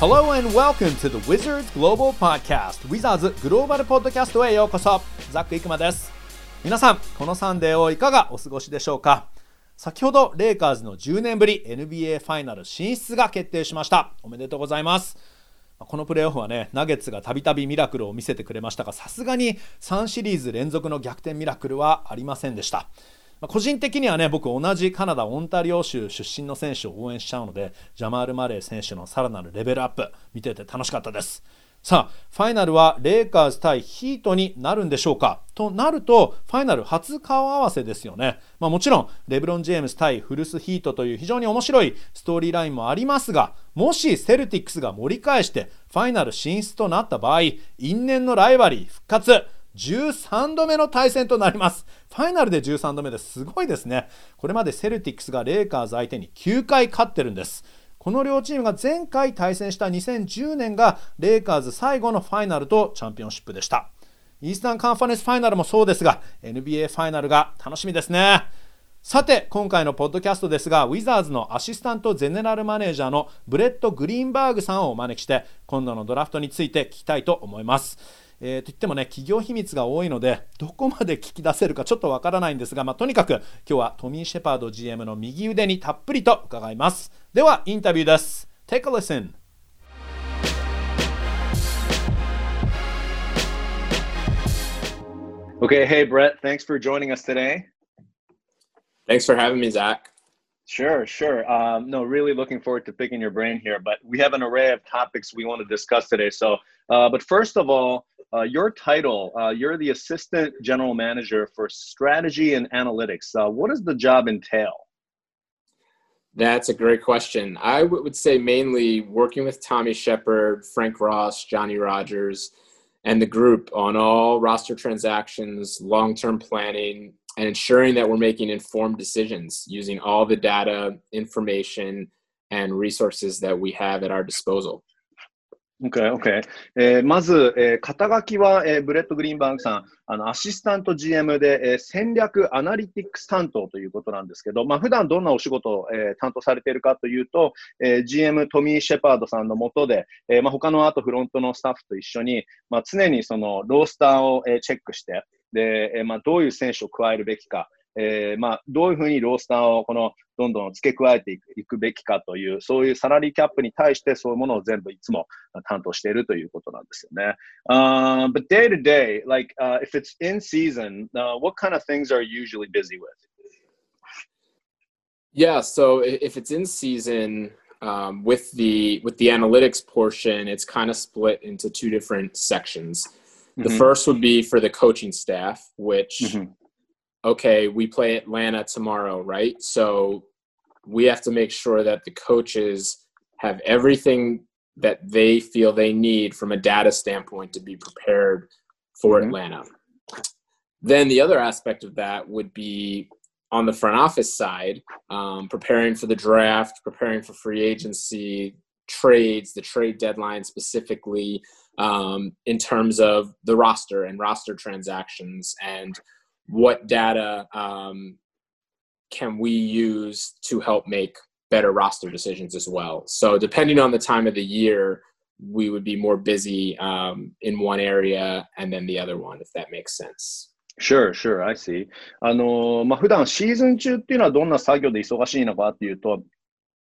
Hello and welcome to the Wizards Global Podcast. Wizards グローバルポッドキャストへようこそ。ザック・イクマです。皆さんこのサンデーをいかがお過ごしでしょうか？先ほどレイカーズの10年ぶり NBA ファイナル進出が決定しました。おめでとうございます。このプレーオフはね、ナゲッツがたびたびミラクルを見せてくれましたが、さすがに3シリーズ連続の逆転ミラクルはありませんでした。まあ、個人的にはね、僕同じカナダ・オンタリオ州出身の選手を応援しちゃうので、ジャマール・マレー選手のさらなるレベルアップ、見てて楽しかったです。さあ、ファイナルはレイカーズ対ヒートになるんでしょうか？となると、ファイナル初顔合わせですよね。まあもちろん、レブロン・ジェームス対フルス・ヒートという非常に面白いストーリーラインもありますが、もしセルティックスが盛り返してファイナル進出となった場合、因縁のライバリー復活。13度目の対戦となります。ファイナルで13度目ですごいですね。これまでセルティックスがレイカーズ相手に9回勝ってるんです。この両チームが前回対戦した2010年がレイカーズ最後のファイナルとチャンピオンシップでした。イースタンカンファレンスファイナルもそうですが、NBA ファイナルが楽しみですね。さて、今回のポッドキャストですが、ウィザーズのアシスタントゼネラルマネージャーのブレッド・グリーンバーグさんをお招きして、今度のドラフトについて聞きたいと思います。えー、といってもね企業秘密が多いのでどこまで聞き出せるかちょっとわからないんですが、まあ、とにかく今日はトミー・シェパード GM の右腕にたっぷりと伺いますではインタビューです Take a listen Okay, hey Brett, thanks for joining us today. Thanks for having me, Zach. Sure, sure. Um, no, really looking forward to picking your brain here. But we have an array of topics we want to discuss today. So, uh, but first of all, uh, your title, uh, you're the assistant general manager for strategy and analytics. Uh, what does the job entail? That's a great question. I would say mainly working with Tommy Sheppard, Frank Ross, Johnny Rogers, and the group on all roster transactions, long term planning, and ensuring that we're making informed decisions using all the data, information, and resources that we have at our disposal. OK, OK。えー、まず、えー、肩書きは、えー、ブレッド・グリーンバーグさん、あのアシスタント GM で、えー、戦略アナリティクス担当ということなんですけど、まあ普段どんなお仕事を、えー、担当されているかというと、えー、GM トミー・シェパードさんのもとで、えーまあ、他のあとフロントのスタッフと一緒に、まあ、常にそのロースターを、えー、チェックして、で、えーまあ、どういう選手を加えるべきか、えー、まあ、どういうふうにロースターをこのどんどん付け加えていくいくべきかという、そういうサラリーキャップに対してそういうものを全部いつも担当しているということなんですよね。Uh, but day to day, like、uh, if it's in season,、uh, what kind of things are you usually busy with? Yeah, so if it's in season, um, with the with the analytics portion, it's kind of split into two different sections. The mm-hmm. first would be for the coaching staff, which mm-hmm. okay, we play Atlanta tomorrow, right? So we have to make sure that the coaches have everything that they feel they need from a data standpoint to be prepared for mm-hmm. Atlanta. Then the other aspect of that would be on the front office side, um, preparing for the draft, preparing for free agency, trades, the trade deadline specifically, um, in terms of the roster and roster transactions and what data um, can we use to help make better roster decisions as well. So depending on the time of the year, we would be more busy um, in one area and then the other one, if that makes sense. Sure, sure, I see. あのまあ、普段シーズン中っていうのはどんな作業で忙しいのかっていうと、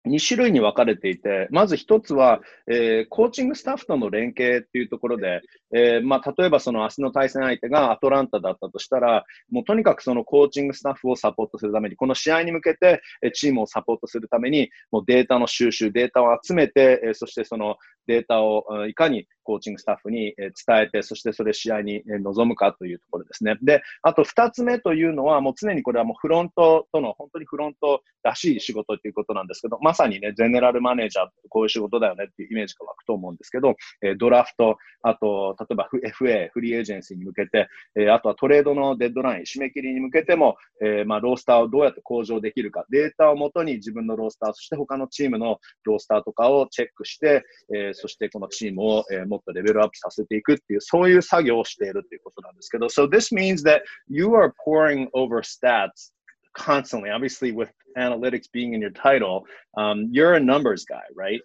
2種類に分かれていて、まず1つは、えー、コーチングスタッフとの連携っていうところで、えー、まあ、例えばその明日の対戦相手がアトランタだったとしたら、もうとにかくそのコーチングスタッフをサポートするために、この試合に向けてチームをサポートするために、もうデータの収集、データを集めて、えそしてそのデータをいかにコーチングスタッフに伝えて、そしてそれ試合に臨むかというところですね。で、あと2つ目というのは、もう常にこれはもうフロントとの、本当にフロントらしい仕事ということなんですけど、まさにね、ゼネラルマネージャーこういう仕事だよねっていうイメージが湧くと思うんですけど、ドラフト、あと、例えば FA、フリーエージェンシーに向けて、あとはトレードのデッドライン、締め切りに向けても、えまあ、ロースターをどうやって向上できるか、データをもとに自分のロースター、そして他のチームのロースターとかをチェックして、えそしてこのチームを、えもっとレベルアップさせていくっていう、そういう作業をしているっていうことなんですけど、so this means that you are poring over stats constantly. Obviously, with analytics being in your title, um, you're a numbers guy, right?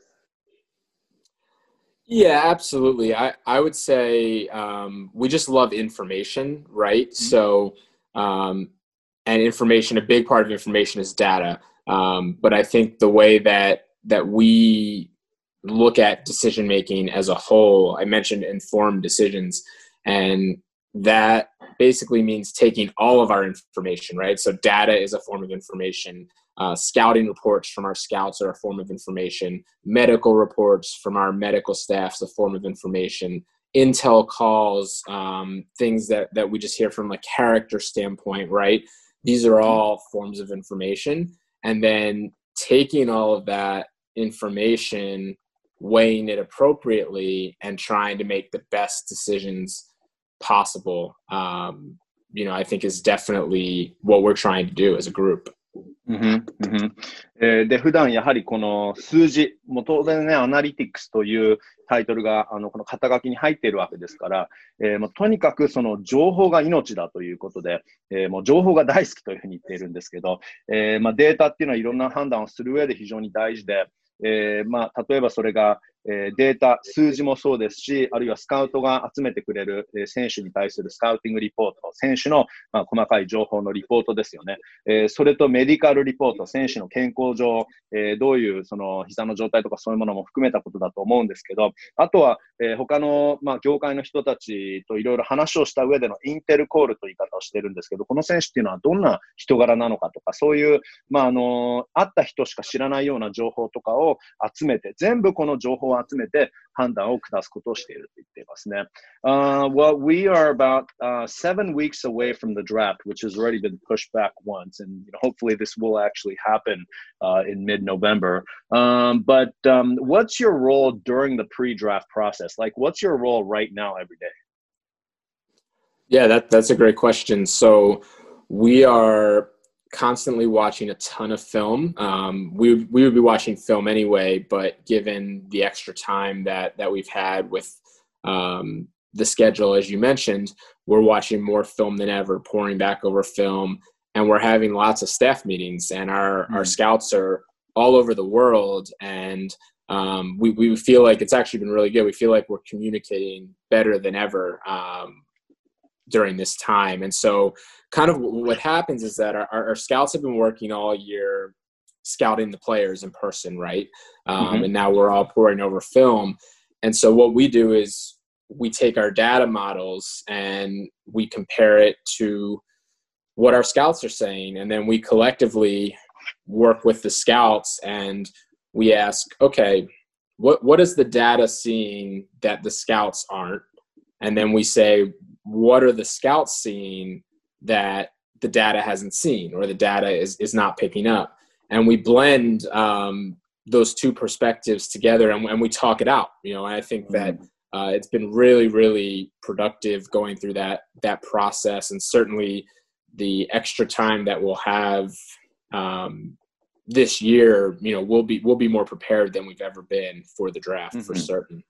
Yeah, absolutely. I, I would say um, we just love information, right? Mm-hmm. So, um, and information, a big part of information is data. Um, but I think the way that that we look at decision making as a whole, I mentioned informed decisions, and that basically means taking all of our information, right? So data is a form of information. Uh, scouting reports from our scouts are a form of information. Medical reports from our medical staff is a form of information. Intel calls, um, things that, that we just hear from a character standpoint, right? These are all forms of information. And then taking all of that information, weighing it appropriately, and trying to make the best decisions possible, um, you know, I think is definitely what we're trying to do as a group. うんうんえー、で、普段やはりこの数字、もう当然ね、アナリティクスというタイトルがあのこの肩書きに入っているわけですから、えー、もうとにかくその情報が命だということで、えー、もう情報が大好きというふうに言っているんですけど、えーまあ、データっていうのはいろんな判断をする上で非常に大事で、えーまあ、例えばそれが、えー、データ、数字もそうですし、あるいはスカウトが集めてくれる、えー、選手に対するスカウティングリポート、選手の、まあ、細かい情報のリポートですよね。えー、それとメディカルリポート、選手の健康上、え、どういうその膝の状態とかそういうものも含めたことだと思うんですけど、あとは、え、他の、まあ、業界の人たちといろいろ話をした上でのインテルコールという言い方をしてるんですけど、この選手っていうのはどんな人柄なのかとか、そういう、まあ、あの、会った人しか知らないような情報とかを集めて、全部この情報を集めて、判断を下すことをしていると言っていますね。Uh, well, we are about uh, seven weeks away from the draft, which has already been pushed back once, and you know, hopefully this will actually happen uh, in mid-November. Um, but um, what's your role during the pre-draft process? Like, what's your role right now every day? Yeah, that that's a great question. So we are constantly watching a ton of film. Um, we we would be watching film anyway, but given the extra time that that we've had with um, the schedule, as you mentioned, we're watching more film than ever, poring back over film, and we're having lots of staff meetings. And our mm-hmm. our scouts are all over the world, and um, we we feel like it's actually been really good. We feel like we're communicating better than ever. Um, during this time. And so, kind of what happens is that our, our scouts have been working all year scouting the players in person, right? Um, mm-hmm. And now we're all poring over film. And so, what we do is we take our data models and we compare it to what our scouts are saying. And then we collectively work with the scouts and we ask, okay, what, what is the data seeing that the scouts aren't? And then we say, what are the scouts seeing that the data hasn't seen or the data is, is not picking up and we blend um, those two perspectives together and, and, we talk it out you know i think that mm-hmm. uh, it's been really really productive going through that that process and certainly the extra time that we'll have um, this year you know we'll be we'll be more prepared than we've ever been for the draft mm-hmm. for certain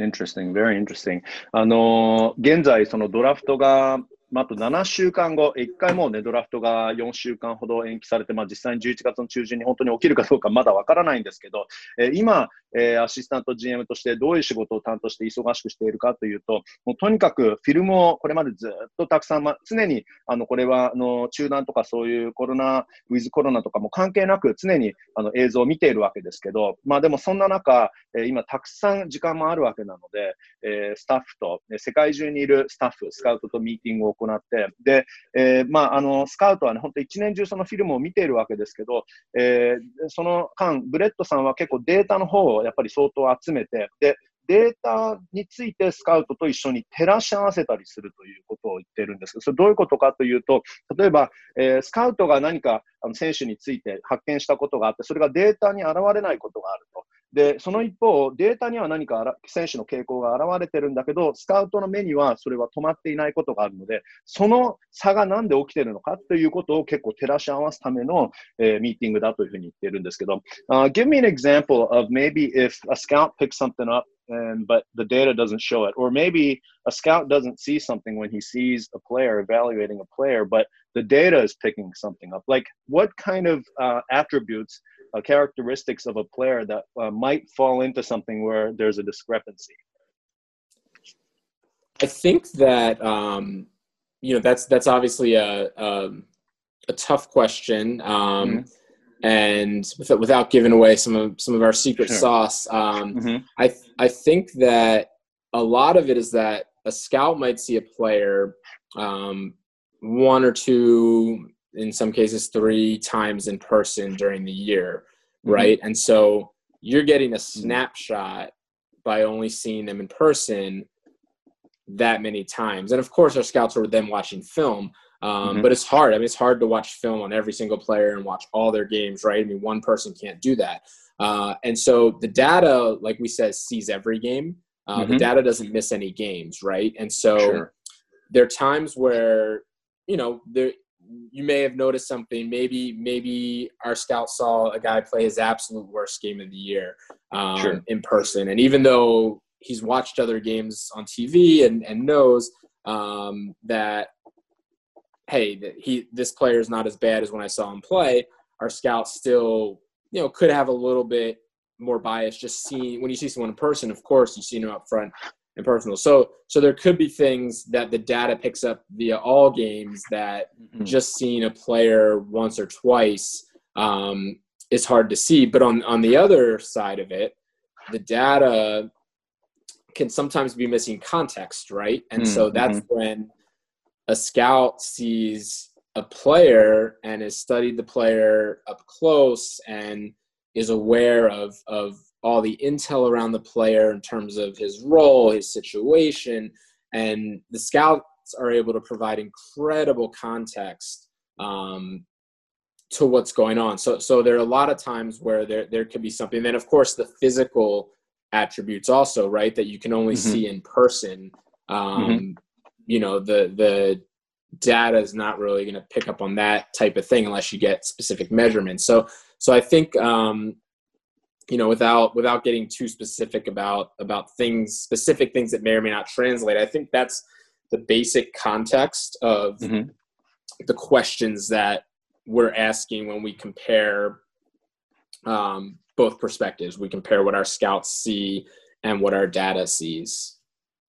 Interesting, very interesting. あの現在、そのドラフトが まあ、あと7週間後、1回もうね、ドラフトが4週間ほど延期されて、まあ、実際に11月の中旬に本当に起きるかどうかまだわからないんですけど、えー、今、えー、アシスタント GM としてどういう仕事を担当して忙しくしているかというと、もうとにかくフィルムをこれまでずっとたくさん、まあ、常にあのこれはあの中断とかそういうコロナ、ウィズコロナとかも関係なく常にあの映像を見ているわけですけど、まあ、でもそんな中、えー、今たくさん時間もあるわけなので、えー、スタッフと、世界中にいるスタッフ、スカウトとミーティングを行って、で、えー、まあ、あの、スカウトはね、本当一年中そのフィルムを見ているわけですけど、えー、その間、ブレッドさんは結構データの方をやっぱり相当集めて、で、データについてスカウトと一緒に照らし合わせたりするということを言ってるんですけど、それどういうことかというと、例えば、えー、スカウトが何かあの選手について発見したことがあって、それがデータに現れないことがあると。で、その一方、データには何か選手の傾向が現れてるんだけど、スカウトの目にはそれは止まっていないことがあるので、その差がなんで起きてるのかということを結構照らし合わすための、えー、ミーティングだというふうに言ってるんですけど、uh, give me an example of maybe if a scout picks something up and but the data doesn't show it or maybe a scout doesn't see something when he sees a player evaluating a player but the data is picking something up like what kind of uh, attributes uh, characteristics of a player that uh, might fall into something where there's a discrepancy? I think that um, you know that's that's obviously a a, a tough question, um, mm-hmm. and without, without giving away some of some of our secret sure. sauce, um, mm-hmm. I I think that a lot of it is that a scout might see a player um, one or two, in some cases three times in person during the year, mm-hmm. right? And so you're getting a mm-hmm. snapshot by only seeing them in person that many times. And of course, our scouts are then watching film. Um, mm-hmm. But it's hard. I mean, it's hard to watch film on every single player and watch all their games, right? I mean, one person can't do that. Uh, and so the data, like we said, sees every game. Uh, mm-hmm. The data doesn't miss any games, right? And so sure. there are times where you know there you may have noticed something. Maybe maybe our scout saw a guy play his absolute worst game of the year um, sure. in person, and even though he's watched other games on TV and, and knows um, that hey that he this player is not as bad as when I saw him play. Our scout still you know could have a little bit more bias just seeing when you see someone in person. Of course, you see them up front and personal. So so there could be things that the data picks up via all games that mm-hmm. just seeing a player once or twice um, is hard to see. But on on the other side of it, the data can sometimes be missing context, right? And mm-hmm. so that's when a scout sees a player and has studied the player up close and is aware of of all the intel around the player in terms of his role, his situation, and the scouts are able to provide incredible context um, to what's going on. So, so there are a lot of times where there there could be something. Then, of course, the physical attributes also, right, that you can only mm-hmm. see in person. Um, mm-hmm. You know, the the data is not really going to pick up on that type of thing unless you get specific measurements. So, so I think um, you know without without getting too specific about about things specific things that may or may not translate. I think that's the basic context of mm-hmm. the questions that we're asking when we compare um, both perspectives. We compare what our scouts see and what our data sees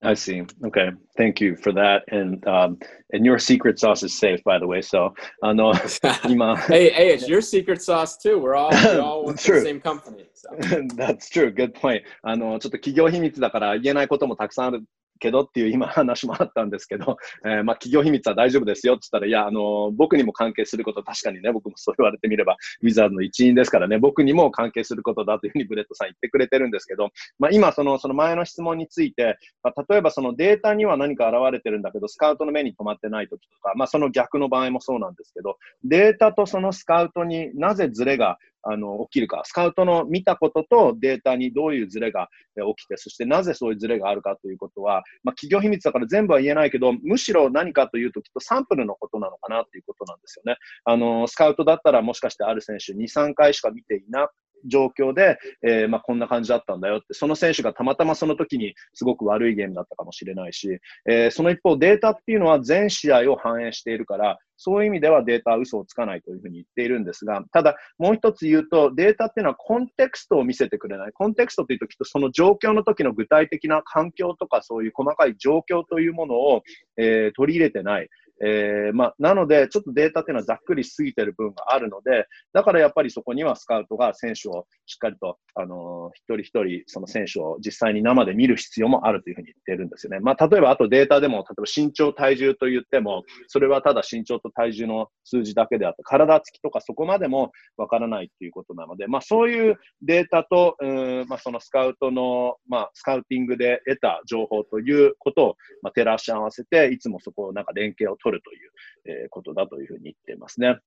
I see. Okay, thank you for that. And um, and your secret sauce is safe, by the way. So, I know. hey, hey, it's your secret sauce too. We're all we all work for the same company. So. That's true. Good point. あのちょっと企業秘密だから言えないこともたくさんある けどっていう今話もあったんですけど、えー、まあ企業秘密は大丈夫ですよって言ったら、いや、あの、僕にも関係すること、確かにね、僕もそう言われてみれば、ウィザーズの一員ですからね、僕にも関係することだというふうにブレッドさん言ってくれてるんですけど、まあ今その、その前の質問について、まあ、例えばそのデータには何か現れてるんだけど、スカウトの目に留まってない時とか、まあその逆の場合もそうなんですけど、データとそのスカウトになぜズレがあの、起きるか、スカウトの見たこととデータにどういうズレが起きて、そしてなぜそういうズレがあるかということは、まあ、企業秘密だから全部は言えないけど、むしろ何かというと、きっとサンプルのことなのかなということなんですよね。あの、スカウトだったらもしかしてある選手2、3回しか見ていない状況で、えー、まあ、こんな感じだったんだよって、その選手がたまたまその時にすごく悪いゲームだったかもしれないし、えー、その一方データっていうのは全試合を反映しているから、そういう意味ではデータは嘘をつかないというふうに言っているんですが、ただもう一つ言うと、データっていうのはコンテクストを見せてくれない。コンテクストというときっとその状況の時の具体的な環境とかそういう細かい状況というものを、えー、取り入れてない。えー、まあ、なので、ちょっとデータっていうのはざっくりしすぎてる部分があるので、だからやっぱりそこにはスカウトが選手をしっかりと、あのー、一人一人、その選手を実際に生で見る必要もあるというふうに言ってるんですよね。まあ、例えば、あとデータでも、例えば身長、体重と言っても、それはただ身長と体重の数字だけであって、体つきとかそこまでもわからないっていうことなので、まあ、そういうデータと、うんまあ、そのスカウトの、まあ、スカウティングで得た情報ということを、まあ、照らし合わせて、いつもそこをなんか連携を取るという、えー、ことだというふうに言っていますね。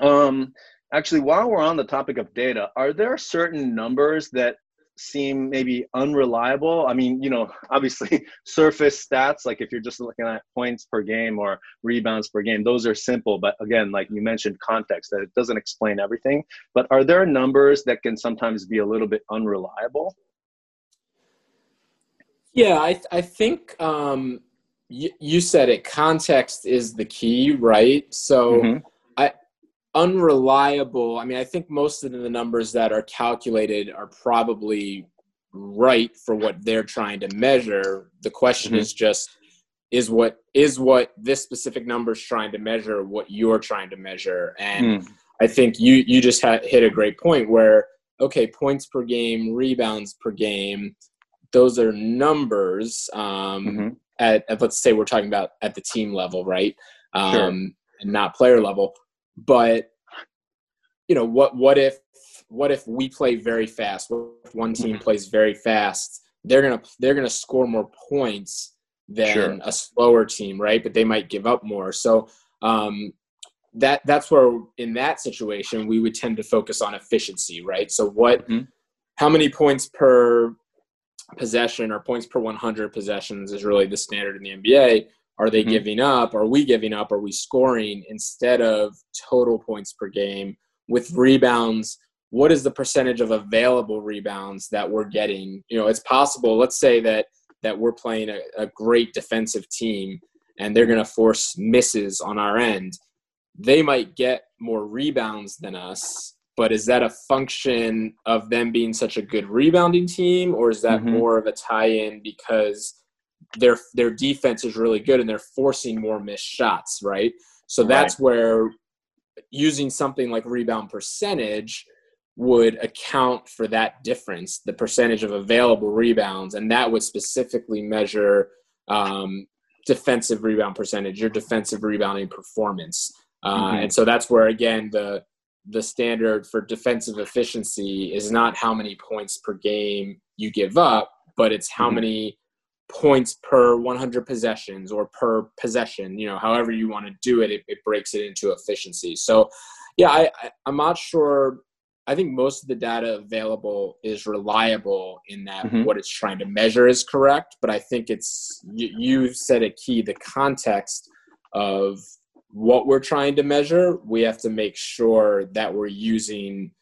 Um, actually, while we're on the topic of data, are there certain numbers that seem maybe unreliable? I mean, you know, obviously surface stats, like if you're just looking at points per game or rebounds per game, those are simple. But again, like you mentioned, context that it doesn't explain everything. But are there numbers that can sometimes be a little bit unreliable? Yeah, I, I think um, you, you said it context is the key right so mm-hmm. i unreliable. I mean, I think most of the numbers that are calculated are probably right for what they're trying to measure. The question mm-hmm. is just is what is what this specific number is trying to measure what you're trying to measure and mm. i think you you just hit a great point where okay points per game rebounds per game those are numbers um, mm-hmm. At, at, let's say we're talking about at the team level right um, sure. and not player level but you know what what if what if we play very fast what if one team mm-hmm. plays very fast they're gonna they're gonna score more points than sure. a slower team, right? But they might give up more. So um, that that's where in that situation we would tend to focus on efficiency, right? So what, mm-hmm. how many points per possession or points per 100 possessions is really the standard in the NBA. Are they mm-hmm. giving up? Are we giving up? Are we scoring instead of total points per game? With rebounds, what is the percentage of available rebounds that we're getting? You know, it's possible. Let's say that that we're playing a, a great defensive team and they're going to force misses on our end, they might get more rebounds than us. But is that a function of them being such a good rebounding team, or is that mm-hmm. more of a tie-in because their their defense is really good and they're forcing more missed shots, right? So right. that's where using something like rebound percentage would account for that difference, the percentage of available rebounds, and that would specifically measure um, defensive rebound percentage, your defensive rebounding performance. Uh, mm-hmm. And so that's where again the the standard for defensive efficiency is not how many points per game you give up, but it's how mm-hmm. many points per 100 possessions or per possession. You know, however you want to do it, it, it breaks it into efficiency. So, yeah, I, I I'm not sure I think most of the data available is reliable in that mm-hmm. what it's trying to measure is correct. But I think it's you, you said a key the context of what we're trying to measure. We have to make sure that we're using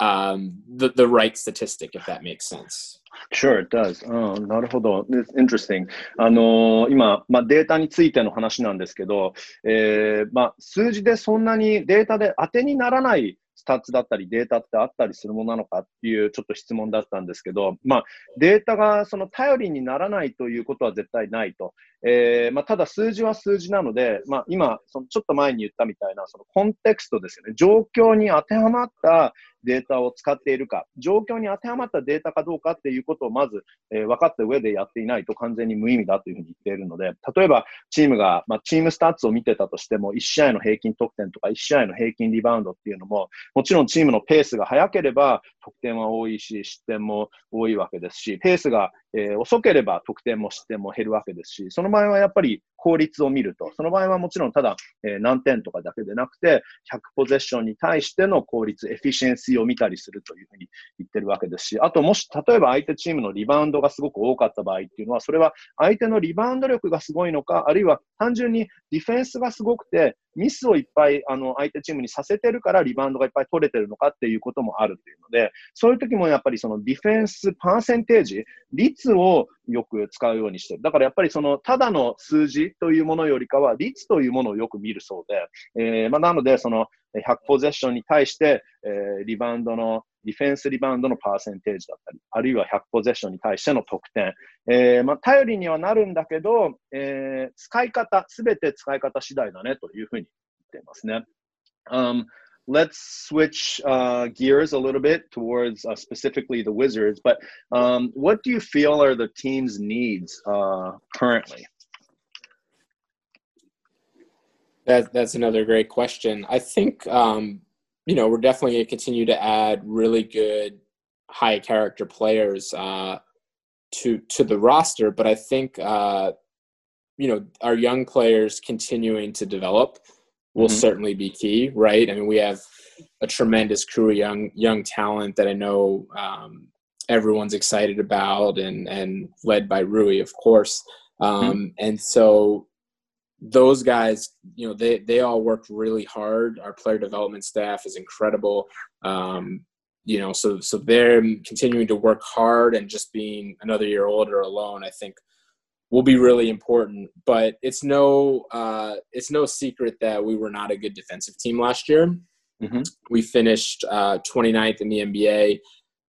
um, the the right statistic, if that makes sense. Sure, it does. うん、なるほど。It's interesting. あのー、今、まあ、データについての話なんですけど、えーまあ、数字でそんなにデータで当てにならない スタッツだったりデータってあったりするものなのかっていうちょっと質問だったんですけど、まあ、データがその頼りにならないということは絶対ないと。えーまあ、ただ数字は数字なので、まあ、今、そのちょっと前に言ったみたいなそのコンテクストですよね。状況に当てはまったデータを使っているか、状況に当てはまったデータかどうかっていうことをまず、えー、分かった上でやっていないと完全に無意味だというふうに言っているので、例えばチームが、まあ、チームスタッツを見てたとしても、1試合の平均得点とか1試合の平均リバウンドっていうのも、もちろんチームのペースが速ければ得点は多いし、失点も多いわけですし、ペースがえー、遅ければ得点も失点も減るわけですし、その場合はやっぱり効率を見ると、その場合はもちろんただ、えー、何点とかだけでなくて、100ポゼッションに対しての効率、エフィシェンシーを見たりするというふうに言ってるわけですし、あともし、例えば相手チームのリバウンドがすごく多かった場合っていうのは、それは相手のリバウンド力がすごいのか、あるいは単純にディフェンスがすごくて、ミスをいっぱいあの相手チームにさせてるからリバウンドがいっぱい取れてるのかっていうこともあるっていうので、そういう時もやっぱりそのディフェンスパーセンテージ、率をよく使うようにしてる。だからやっぱりそのただの数字というものよりかは率というものをよく見るそうで、えー、まあ、なのでその100ポゼッションに対して、えー、リバウンドのディフェンスリバウンドのパーセンテージだったり、あるいは100ポゼッションに対しての得点、えー、まあ、頼りにはなるんだけど、えー、使い方、すべて使い方次第だねというふうに言っていますね。Um, let's switch uh, gears a little bit towards uh, specifically the Wizards. But um, what do you feel are the team's needs uh, currently? That, that's another great question. I think um, you know, we're definitely going to continue to add really good high character players uh, to to the roster. But I think uh, you know our young players continuing to develop will mm-hmm. certainly be key, right? I mean, we have a tremendous crew of young young talent that I know um, everyone's excited about, and and led by Rui, of course. Um, mm-hmm. And so those guys, you know, they they all worked really hard. Our player development staff is incredible. Um, you know, so so they're continuing to work hard and just being another year older alone, I think will be really important. But it's no uh, it's no secret that we were not a good defensive team last year. Mm-hmm. We finished uh, 29th in the NBA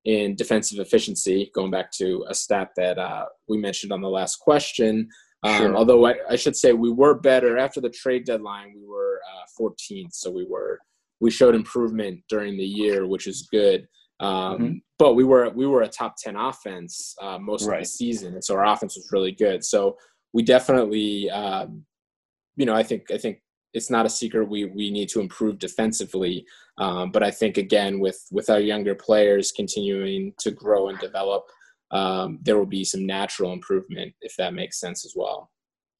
in defensive efficiency, going back to a stat that uh, we mentioned on the last question. Um, sure. Although I, I, should say we were better after the trade deadline, we were uh, 14th, so we were we showed improvement during the year, which is good. Um, mm-hmm. But we were we were a top 10 offense uh, most right. of the season, and so our offense was really good. So we definitely, um, you know, I think I think it's not a secret we we need to improve defensively. Um, but I think again with with our younger players continuing to grow and develop, um, there will be some natural improvement if that makes sense as well.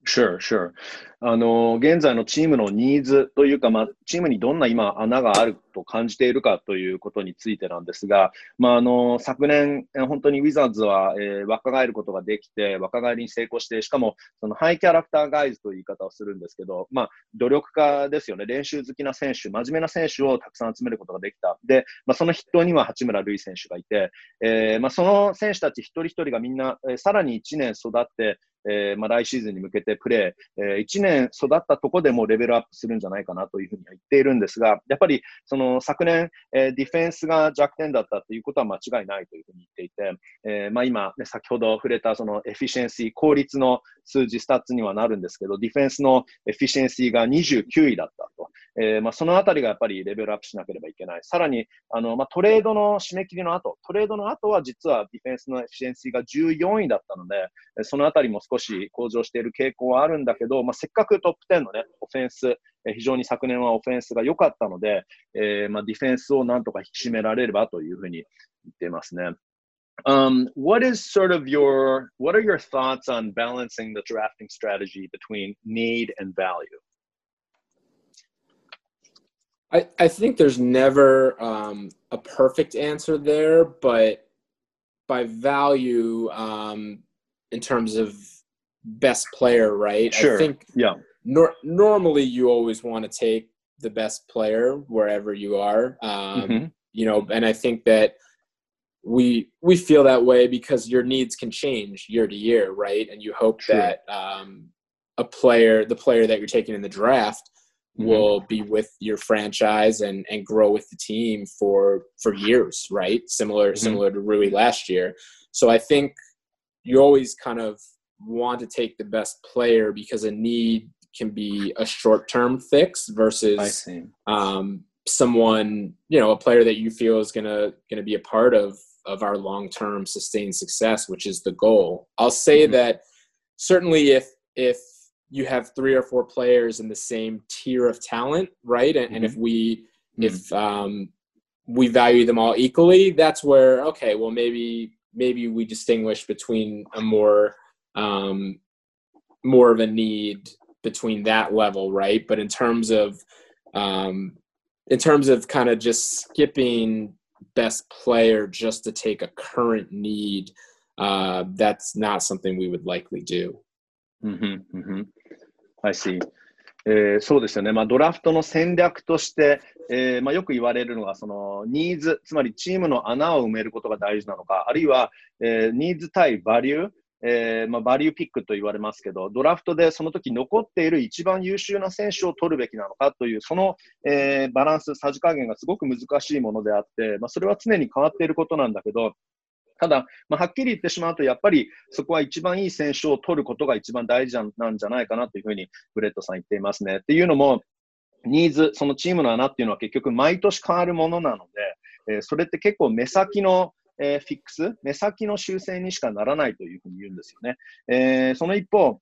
Sure, sure. あの、現在のチームのニーズというか、まあ、チームにどんな今穴があると感じているかということについてなんですが、まあ、あの、昨年、本当にウィザーズは、えー、若返ることができて、若返りに成功して、しかも、そのハイキャラクターガイズという言い方をするんですけど、まあ、努力家ですよね。練習好きな選手、真面目な選手をたくさん集めることができた。で、まあ、その筆頭には八村塁選手がいて、えー、まあ、その選手たち一人一人がみんな、えー、さらに1年育って、えー、まあ、来シーズンに向けてプレー、えー、1年育ったとこでもレベルアップするんじゃないかなというふうには言っているんですが、やっぱりその昨年、えー、ディフェンスが弱点だったということは間違いないというふうに言っていて、え、まあ、今、ね、先ほど触れたそのエフィシェンシー、効率の数字、スタッツにはなるんですけど、ディフェンスのエフィシェンシーが29位だったと。えー、まあ、そのあたりがやっぱりレベルアップしなければいけない。さらに、あの、まあ、トレードの締め切りの後、トレードの後は実はディフェンスのエフィシェンシーが14位だったので、そのあたりも少し向上している傾向はあるんだけど、まあ、せっかくトップ10のね、オフェンス、非常に昨年はオフェンスが良かったので、えー、まあ、ディフェンスをなんとか引き締められればというふうに言っていますね。Um, what is sort of your what are your thoughts on balancing the drafting strategy between need and value? I, I think there's never um, a perfect answer there, but by value, um, in terms of best player, right? Sure. I think yeah. Nor- normally, you always want to take the best player wherever you are. Um, mm-hmm. You know, and I think that we we feel that way because your needs can change year to year, right? And you hope True. that um, a player, the player that you're taking in the draft, mm-hmm. will be with your franchise and and grow with the team for for years, right? Similar mm-hmm. similar to Rui last year. So I think you always kind of want to take the best player because a need can be a short term fix versus um, someone you know a player that you feel is gonna gonna be a part of of our long term sustained success, which is the goal. I'll say mm-hmm. that certainly if if you have three or four players in the same tier of talent, right? And, mm-hmm. and if mm-hmm. we mm-hmm. if um, we value them all equally, that's where okay, well maybe maybe we distinguish between a more um, more of a need between that level, right? But in terms of um, in terms of kind of just skipping best player just to take a current need, uh, that's not something we would likely do. Mm-hmm, mm-hmm. I see. えー、そうですよね、まあ、ドラフトの戦略として、えーまあ、よく言われるのがそのニーズ、つまりチームの穴を埋めることが大事なのか、あるいは、えー、ニーズ対バリュー、えーまあ、バリューピックと言われますけど、ドラフトでその時残っている一番優秀な選手を取るべきなのかという、その、えー、バランス、さじ加減がすごく難しいものであって、まあ、それは常に変わっていることなんだけど、ただ、まあ、はっきり言ってしまうと、やっぱりそこは一番いい選手を取ることが一番大事なんじゃないかなというふうにブレッドさん言っていますね。っていうのも、ニーズ、そのチームの穴っていうのは結局毎年変わるものなので、えー、それって結構目先のえー、フィックス、目先の修正にしかならないというふうに言うんですよね。えー、その一方、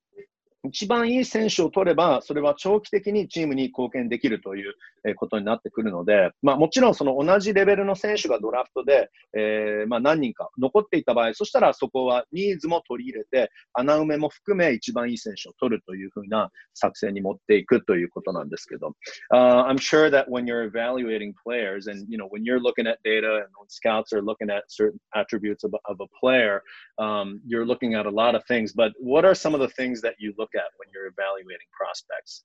一番いい選手を取れば、それは長期的にチームに貢献できるということになってくるので、まあ、もちろんその同じレベルの選手がドラフトで、えー、まあ何人か残っていた場合、そしたらそこはニーズも取り入れて、穴埋めも含め一番いい選手を取るというふうな作戦に持っていくということなんですけど、uh, I'm sure that when you're evaluating players and, you know, when you're looking at data and when scouts are looking at certain attributes of, of a player, um, you're looking at a lot of things, but what are some of the things that you look at when you're evaluating prospects?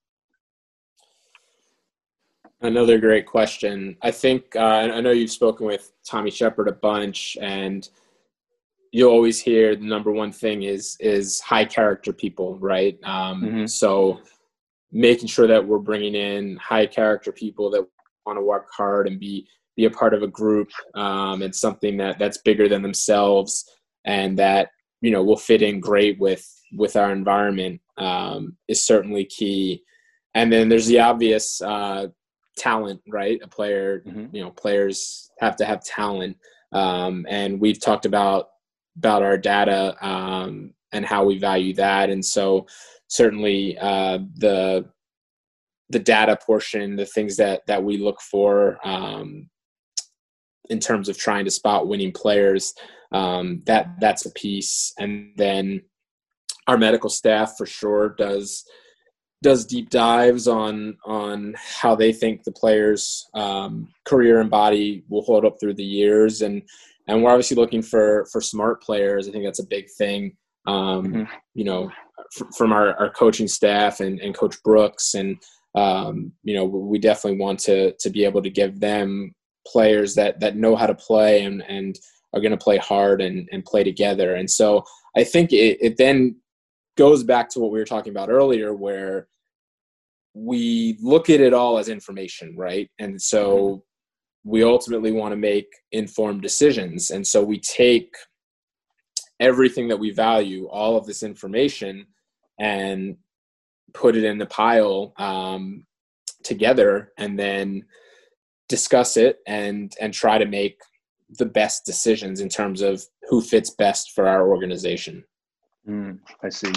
Another great question. I think uh, I know you've spoken with Tommy Sheppard a bunch, and you always hear the number one thing is is high character people, right? Um, mm-hmm. So making sure that we're bringing in high character people that want to work hard and be be a part of a group um, and something that that's bigger than themselves and that you know will fit in great with with our environment um, is certainly key. And then there's the obvious uh, talent, right? A player, mm-hmm. you know, players have to have talent, um, and we've talked about about our data um, and how we value that. And so certainly uh, the the data portion, the things that that we look for um, in terms of trying to spot winning players, um, that that's a piece. And then our medical staff for sure does does deep dives on on how they think the players um, career and body will hold up through the years. And and we're obviously looking for for smart players. I think that's a big thing um, mm-hmm. you know f- from our, our coaching staff and, and coach brooks. And um, you know we definitely want to to be able to give them players that that know how to play and and are going to play hard and and play together. And so i think it, it then goes back to what we were talking about earlier where we look at it all as information right and so we ultimately want to make informed decisions. And so we take everything that we value, all of this information, and put it in the pile um, together and then discuss it and and try to make the best decisions in terms of who fits best for our organization. うん I see.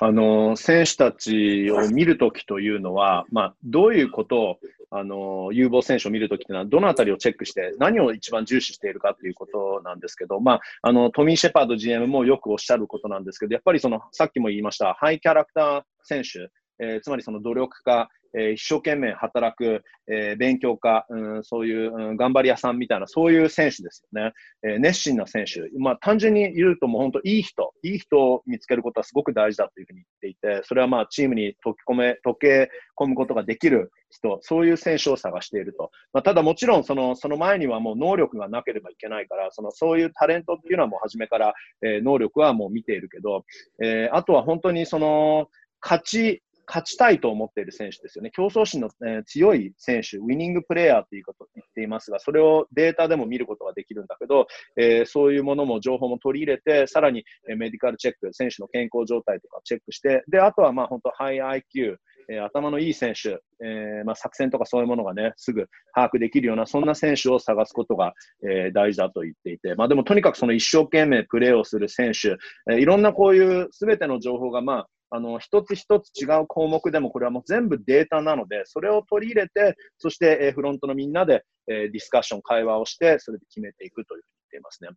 あの選手たちを見るときというのは、まあ、どういうことをあの有望選手を見るときというのは、どのあたりをチェックして、何を一番重視しているかということなんですけど、まあ、あのトミー・シェパード GM もよくおっしゃることなんですけど、やっぱりそのさっきも言いました、ハイキャラクター選手、えー、つまりその努力家、えー、一生懸命働く、えー、勉強家、うん、そういう、うん、頑張り屋さんみたいな、そういう選手ですよね。えー、熱心な選手。まあ、単純に言うともう本当いい人、いい人を見つけることはすごく大事だというふうに言っていて、それはまあ、チームに溶け込め、溶け込むことができる人、そういう選手を探していると。まあ、ただもちろんその、その前にはもう能力がなければいけないから、その、そういうタレントっていうのはもう初めから、えー、能力はもう見ているけど、えー、あとは本当にその、勝ち、勝ちたいと思っている選手ですよね。競争心の、え、強い選手、ウィニングプレーヤーということを言っていますが、それをデータでも見ることができるんだけど、えー、そういうものも情報も取り入れて、さらに、え、メディカルチェック、選手の健康状態とかチェックして、で、あとはまあ本当ハイ IQ、えー、頭のいい選手、えーまあ、作戦とかそういうものがね、すぐ把握できるような、そんな選手を探すことが、えー、大事だと言っていて、まあでもとにかくその一生懸命プレーをする選手、え、いろんなこういうすべての情報が、まあ、あの、一つ一つ違う項目でも、これはもう全部データなので、それを取り入れて、そして、えフロントのみんなで、えディスカッション、会話をして、それで決めていくというふうに言っていますね。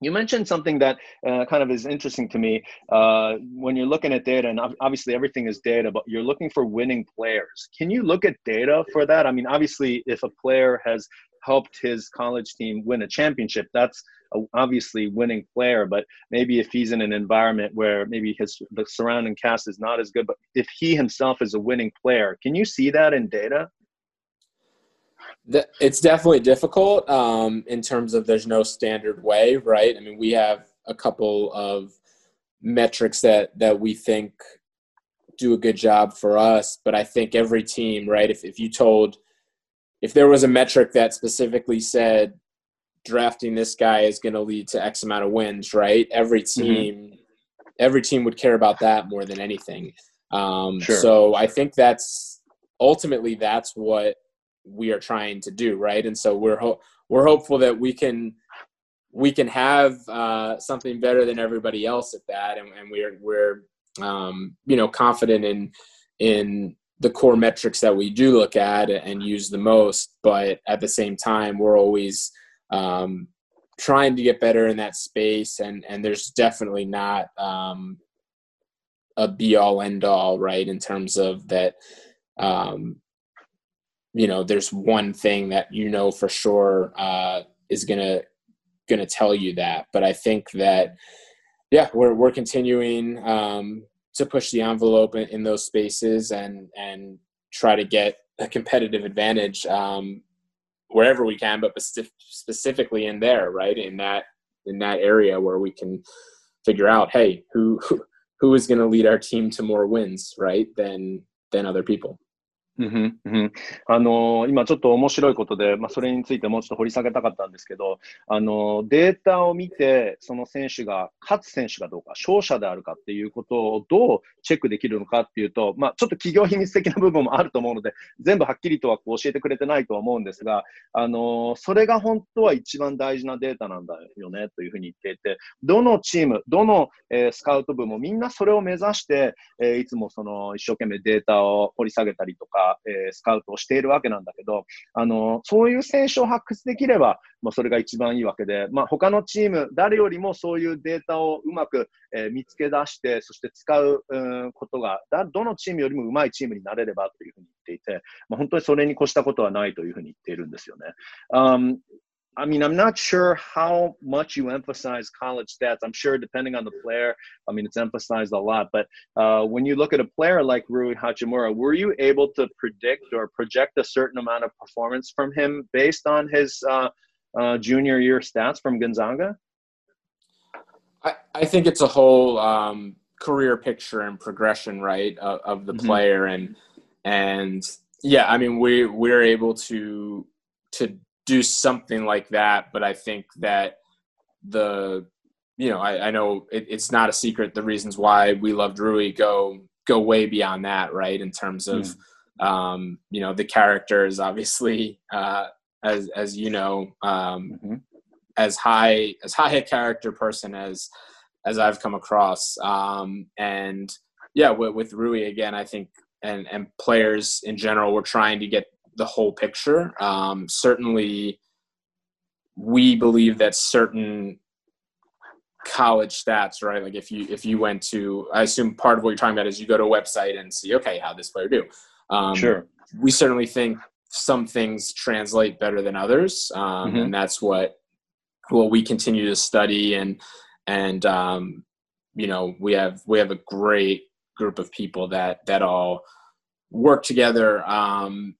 You mentioned something that uh, kind of is interesting to me uh, when you're looking at data, and obviously everything is data, but you're looking for winning players. Can you look at data for that? I mean, obviously, if a player has helped his college team win a championship, that's a obviously winning player. But maybe if he's in an environment where maybe his the surrounding cast is not as good, but if he himself is a winning player, can you see that in data? It's definitely difficult um, in terms of there's no standard way, right? I mean, we have a couple of metrics that that we think do a good job for us, but I think every team, right? If if you told if there was a metric that specifically said drafting this guy is going to lead to X amount of wins, right? Every mm-hmm. team, mm-hmm. every team would care about that more than anything. Um, sure. So I think that's ultimately that's what we are trying to do, right? And so we're ho- we're hopeful that we can we can have uh, something better than everybody else at that, and, and we're we're um, you know confident in in the core metrics that we do look at and use the most. But at the same time, we're always um, trying to get better in that space and and there's definitely not um, a be all end all right in terms of that um, you know there's one thing that you know for sure uh, is gonna gonna tell you that but i think that yeah we're we're continuing um, to push the envelope in, in, those spaces and and try to get a competitive advantage um, wherever we can, but specifically in there, right? In that in that area where we can figure out, hey, who who is going to lead our team to more wins, right? Than than other people. うんうんあのー、今ちょっと面白いことで、まあ、それについてもうちょっと掘り下げたかったんですけど、あのー、データを見て、その選手が勝つ選手かどうか、勝者であるかっていうことをどうチェックできるのかっていうと、まあ、ちょっと企業秘密的な部分もあると思うので、全部はっきりとは教えてくれてないとは思うんですが、あのー、それが本当は一番大事なデータなんだよねというふうに言っていて、どのチーム、どの、え、スカウト部もみんなそれを目指して、え、いつもその一生懸命データを掘り下げたりとか、えー、スカウトをしているわけなんだけど、あの、そういう選手を発掘できれば、まあ、それが一番いいわけで、まあ、他のチーム、誰よりもそういうデータをうまく、えー、見つけ出して、そして使う、う、ことがだ、どのチームよりもうまいチームになれればというふうに言っていて、まあ、本当にそれに越したことはないというふうに言っているんですよね。Um, I mean, I'm not sure how much you emphasize college stats. I'm sure depending on the player, I mean, it's emphasized a lot. But uh, when you look at a player like Rui Hachimura, were you able to predict or project a certain amount of performance from him based on his uh, uh, junior year stats from Gonzaga? I, I think it's a whole um, career picture and progression, right, of, of the mm-hmm. player, and and yeah, I mean, we we're able to to do something like that. But I think that the you know I, I know it, it's not a secret the reasons why we loved Rui go go way beyond that, right? In terms of mm. um, you know the characters, obviously, uh, as as you know, um, mm-hmm. as high as high a character person as as I've come across, um, and yeah, with, with Rui again, I think and and players in general, we're trying to get the whole picture. Um, certainly, we believe that certain college stats, right? Like if you if you went to, I assume part of what you're talking about is you go to a website and see, okay, how this player do. Um, sure. We certainly think some things translate better than others, um, mm-hmm. and that's what what we continue to study and and um, you know we have we have a great group of people that that all work together um,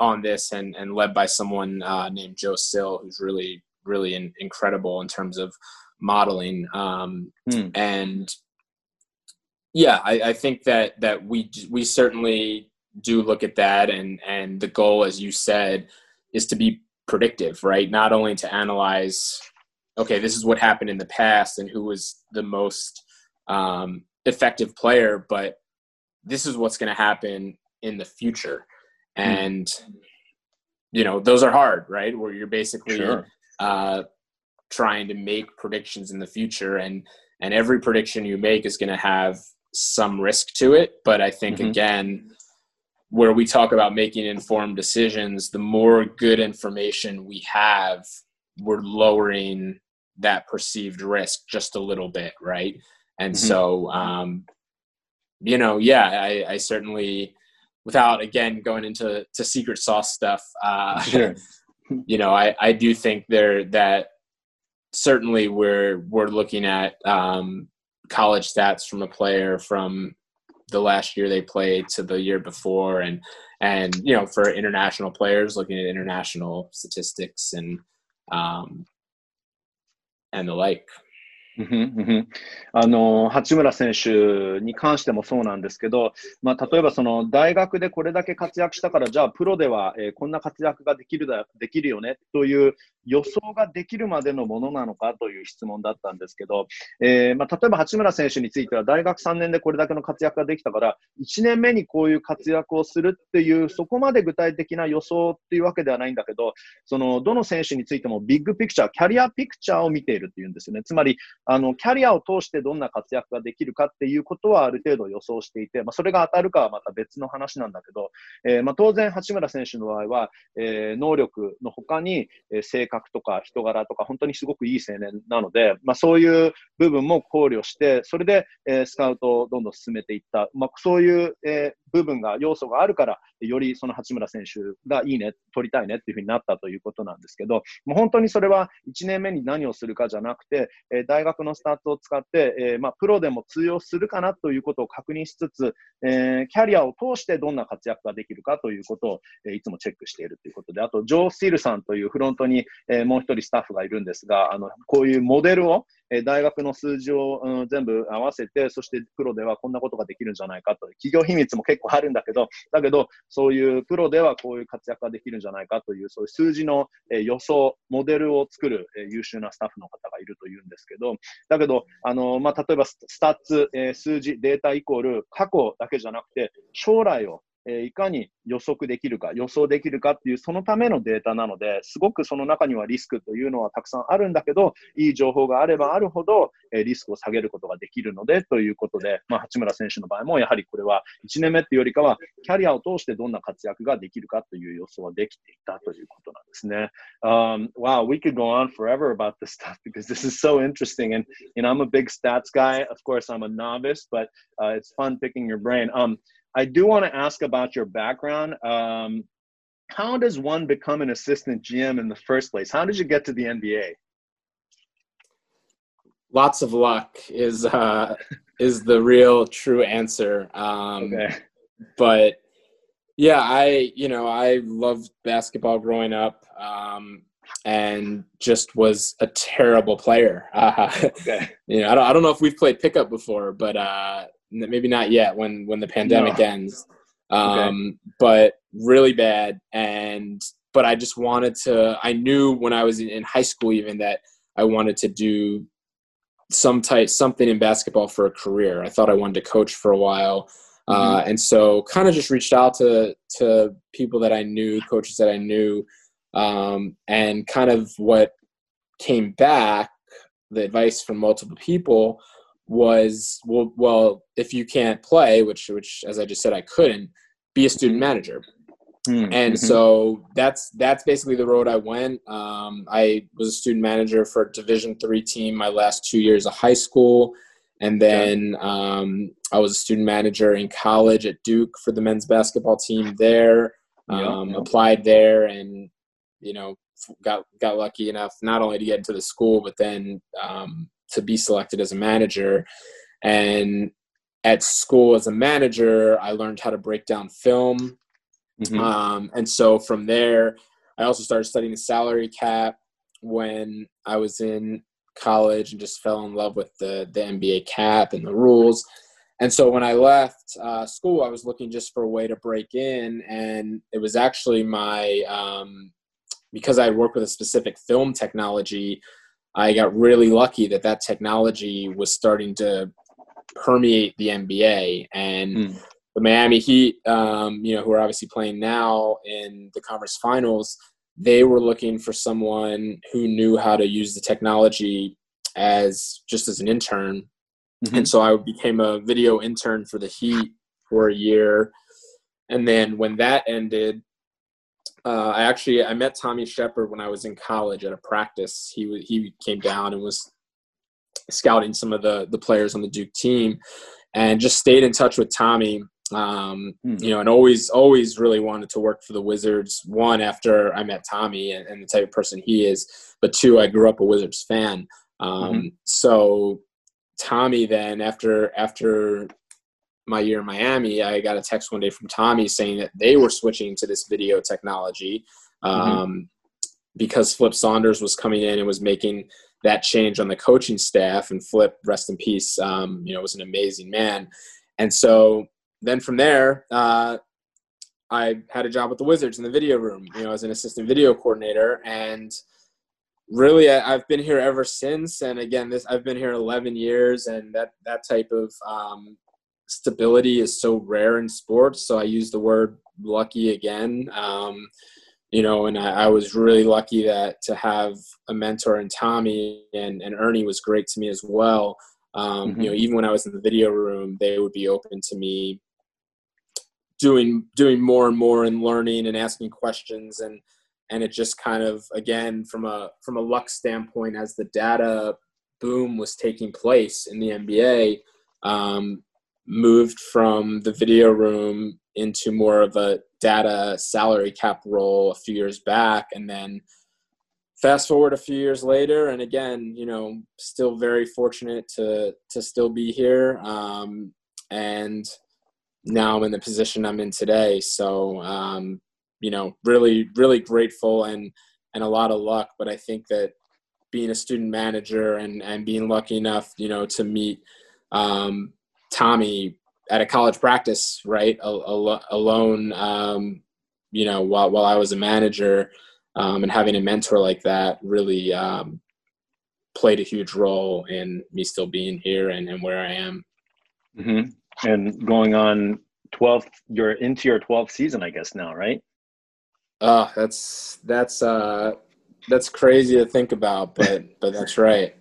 on this and, and led by someone uh, named Joe Sill, who's really, really in, incredible in terms of modeling. Um, mm. And yeah, I, I, think that, that we, we certainly do look at that. And, and the goal, as you said, is to be predictive, right? Not only to analyze, okay, this is what happened in the past and who was the most um, effective player, but this is what's going to happen in the future. And you know those are hard right where you're basically sure. uh, trying to make predictions in the future and and every prediction you make is going to have some risk to it but i think mm-hmm. again where we talk about making informed decisions the more good information we have we're lowering that perceived risk just a little bit right and mm-hmm. so um you know yeah i i certainly without again going into to secret sauce stuff uh sure. you know i i do think there that certainly we're we're looking at um college stats from a player from the last year they played to the year before and and you know for international players looking at international statistics and um and the like あの八村選手に関してもそうなんですけど、まあ、例えばその大学でこれだけ活躍したから、じゃあプロでは、えー、こんな活躍ができるだできるよねという予想ができるまでのものなのかという質問だったんですけど、えー、まあ、例えば八村選手については大学3年でこれだけの活躍ができたから、1年目にこういう活躍をするっていう、そこまで具体的な予想っていうわけではないんだけど、そのどの選手についてもビッグピクチャー、キャリアピクチャーを見ているっていうんですよね。つまり、あのキャリアを通してどんな活躍ができるかっていうことはある程度予想していて、まあ、それが当たるかはまた別の話なんだけど、えー、まあ、当然、八村選手の場合は、えー、能力の他に、えー、性格とか人柄とか、本当にすごくいい青年なので、まあ、そういう部分も考慮して、それで、えスカウトをどんどん進めていった、まそういう、え部分が、要素があるから、よりその八村選手がいいね、取りたいねっていうふうになったということなんですけど、もう本当にそれは1年目に何をするかじゃなくて、え大学のスタッツを使って、えまあ、プロでも通用するかなということを確認しつつ、えキャリアを通してどんな活躍ができるかということを、えいつもチェックしているということで、あと、ジョー・スティルさんというフロントに、えもう一人スタッフがいるんですが、あのこういうモデルを、え大学の数字を、うん、全部合わせて、そしてプロではこんなことができるんじゃないかと、企業秘密も結構あるんだけど、だけど、そういうプロではこういう活躍ができるんじゃないかという、そういう数字の、え予想、モデルを作る、え優秀なスタッフの方がいるというんですけど、だけど、あのまあ、例えばスタッツ、え数字、データイコール、過去だけじゃなくて、将来をえいかに予測できるか、予想できるかっていう、そのためのデータなので、すごくその中にはリスクというのはたくさんあるんだけど、いい情報があればあるほど、えリスクを下げることができるので、ということで、まあ、八村選手の場合も、やはりこれは1年目っていうよりかは、キャリアを通してどんな活躍ができるかという予想はできていたということなんですね。Um, wow, we could go on forever about this stuff because this is so interesting. And, you know, I'm a big stats guy. Of course, I'm a novice, but uh, it's fun picking your brain. Um, I do want to ask about your background. Um, how does one become an assistant GM in the first place? How did you get to the NBA? Lots of luck is uh, is the real true answer. Um, okay. But yeah, I you know I loved basketball growing up, um, and just was a terrible player. Uh, okay. You know, I don't I don't know if we've played pickup before, but uh, maybe not yet when when the pandemic no. ends um, okay. but really bad and but i just wanted to i knew when i was in high school even that i wanted to do some type something in basketball for a career i thought i wanted to coach for a while uh, mm-hmm. uh, and so kind of just reached out to to people that i knew coaches that i knew um, and kind of what came back the advice from multiple people was well, well if you can't play which which as i just said i couldn't be a student manager. Mm-hmm. and so that's that's basically the road i went. Um, i was a student manager for a division three team my last two years of high school. And then um, i was a student manager in college at duke for the men's basketball team there. Um, applied there and you know got got lucky enough not only to get into the school but then um, to be selected as a manager. And at school as a manager, I learned how to break down film. Mm-hmm. Um, and so from there, I also started studying the salary cap when I was in college and just fell in love with the, the NBA cap and the rules. And so when I left uh, school, I was looking just for a way to break in. And it was actually my, um, because I worked with a specific film technology, I got really lucky that that technology was starting to permeate the NBA and mm. the Miami Heat, um, you know, who are obviously playing now in the conference finals. They were looking for someone who knew how to use the technology as just as an intern, mm-hmm. and so I became a video intern for the Heat for a year. And then when that ended, uh, I actually I met Tommy Sheppard when I was in college at a practice. He he came down and was scouting some of the the players on the Duke team, and just stayed in touch with Tommy. Um, mm. You know, and always always really wanted to work for the Wizards. One after I met Tommy and, and the type of person he is, but two I grew up a Wizards fan. Um, mm-hmm. So Tommy then after after my year in Miami, I got a text one day from Tommy saying that they were switching to this video technology mm-hmm. um, mm-hmm. because Flip Saunders was coming in and was making that change on the coaching staff. And Flip, rest in peace, um, you know, was an amazing man. And so then from there, uh, I had a job with the Wizards in the video room, you know, as an assistant video coordinator. And really, I, have been here ever since. And again, this I've been here 11 years, and that that type of um, stability is so rare in sports. So I use the word lucky again. Um, you know, and I, I, was really lucky that to have a mentor in Tommy and, and Ernie was great to me as well. Um, mm-hmm. You know, even when I was in the video room, they would be open to me doing doing more and more and learning and asking questions and and it just kind of again from a from a luck standpoint as the data boom was taking place in the NBA, um, moved from the video room into more of a data salary cap role a few years back, and then fast forward a few years later, and again, you know, still very fortunate to to still be here, um, and now I'm in the position I'm in today. So, um, you know, really, really grateful and and a lot of luck. But I think that being a student manager and and being lucky enough, you know, to meet um, Tommy at a college practice, right, alone, um, you know, while while I was a manager, um, and having a mentor like that really um, played a huge role in me still being here and, and where I am. Mm-hmm. And going on 12th, you're into your 12th season, I guess now, right? Oh, that's that's uh that's crazy to think about, but but that's right.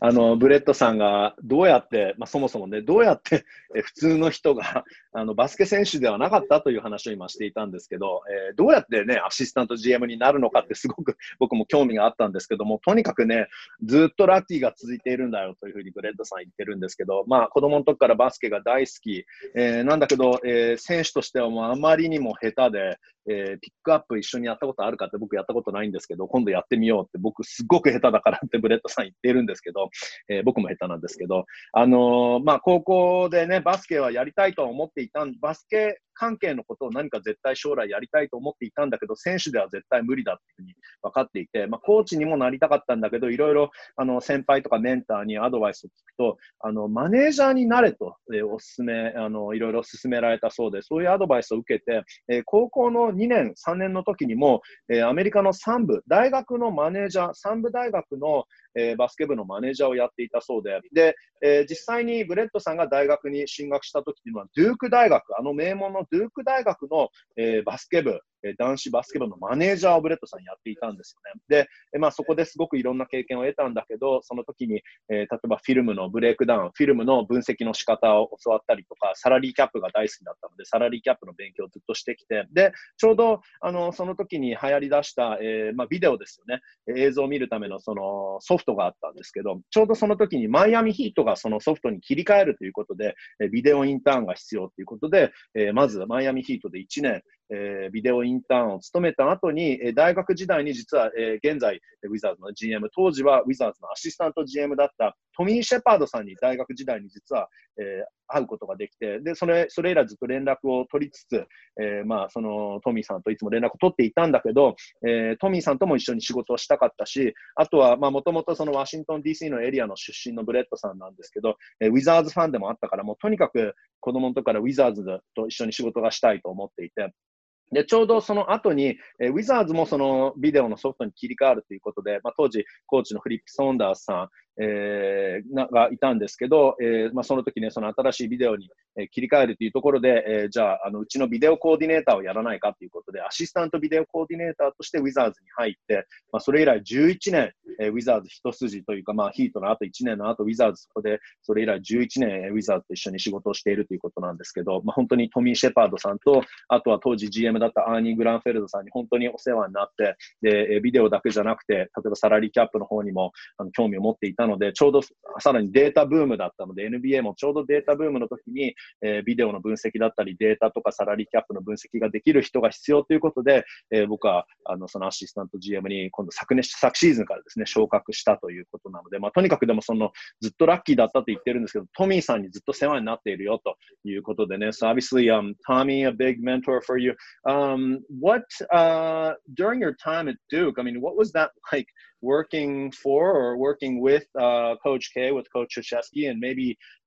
あの、ブレットさんがどうやって、まあ、そもそもね、どうやって普通の人があのバスケ選手ではなかったという話を今していたんですけど、えー、どうやってね、アシスタント GM になるのかってすごく 僕も興味があったんですけども、とにかくね、ずっとラッキーが続いているんだよというふうにブレッドさん言ってるんですけど、まあ子供の時からバスケが大好き、えー、なんだけど、えー、選手としてはもうあまりにも下手で、えー、ピックアップ一緒にやったことあるかって僕やったことないんですけど、今度やってみようって僕すごく下手だからって ブレッドさん言ってるんですけど、え、僕も下手なんですけど、あの、まあ、高校でね、バスケはやりたいと思っていたん、バスケ関係のことを何か絶対将来やりたいと思っていたんだけど、選手では絶対無理だっていうふうに分かっていて、まあ、コーチにもなりたかったんだけど、いろいろあの先輩とかメンターにアドバイスを聞くと、あのマネージャーになれと、えー、おすすめ、あのいろいろ勧められたそうで、そういうアドバイスを受けて、えー、高校の2年、3年の時にも、えー、アメリカの3部、大学のマネージャー、3部大学の、えー、バスケ部のマネージャーをやっていたそうで、で、えー、実際にブレッドさんが大学に進学した時っていうのは、デューク大学、あの名門のデューク大学の、えー、バスケ部、え男子バスケ部のマネージャーをブレットさんやっていたんですよね。で、えまあ、そこですごくいろんな経験を得たんだけど、その時に、えー、例えばフィルムのブレイクダウン、フィルムの分析の仕方を教わったりとか、サラリーキャップが大好きだったので、サラリーキャップの勉強をずっとしてきて、で、ちょうど、あの、その時に流行り出した、えー、まあ、ビデオですよね。映像を見るためのそのソフトがあったんですけど、ちょうどその時にマイアミヒートがそのソフトに切り替えるということで、えビデオインターンが必要ということで、えー、まずマイアミヒートで1年、えー、ビデオインターンを務めた後に、えー、大学時代に実は、えー、現在、ウィザーズの GM、当時はウィザーズのアシスタント GM だったトミー・シェパードさんに大学時代に実は、えー、会うことができて、で、それ、それ以来ずっと連絡を取りつつ、えー、まあ、そのトミーさんといつも連絡を取っていたんだけど、えー、トミーさんとも一緒に仕事をしたかったし、あとは、まあ、もともとそのワシントン DC のエリアの出身のブレッドさんなんですけど、えー、ウィザーズファンでもあったから、もうとにかく子供の時からウィザーズと一緒に仕事がしたいと思っていて、で、ちょうどその後に、えー、ウィザーズもそのビデオのソフトに切り替わるということで、まあ、当時、コーチのフリップ・ソンダースさん、えー、がいたんですけど、えーまあ、その時ね、その新しいビデオに、え、切り替えるというところで、え、じゃあ、あのうちのビデオコーディネーターをやらないかということで、アシスタントビデオコーディネーターとしてウィザーズに入って、まあ、それ以来11年、えー、ウィザーズ一筋というか、まあ、ヒートの後1年の後、ウィザーズそこで、それ以来11年、ウィザーズと一緒に仕事をしているということなんですけど、まあ、本当にトミー・シェパードさんと、あとは当時 GM だったアーニー・グランフェルドさんに本当にお世話になって、で、ビデオだけじゃなくて、例えばサラリーキャップの方にもあの興味を持っていたので、ちょうどさらにデータブームだったので、NBA もちょうどデータブームの時に、えー、ビデオの分析だったり、データとかサラリーキャップの分析ができる人が必要ということで、えー、僕はあのそのアシスタント GM に今度昨年、昨シーズンからですね、で昇格したということなので、まあ、とにかくでもそのずっとラッキーだったと言ってるんですけど、トミーさんにずっと世話になっているよということでね、So um, Tommy, a big mentor for um, uh, during your time at Duke, I mean, what was that like working for or working uh, Coach K, with Coach And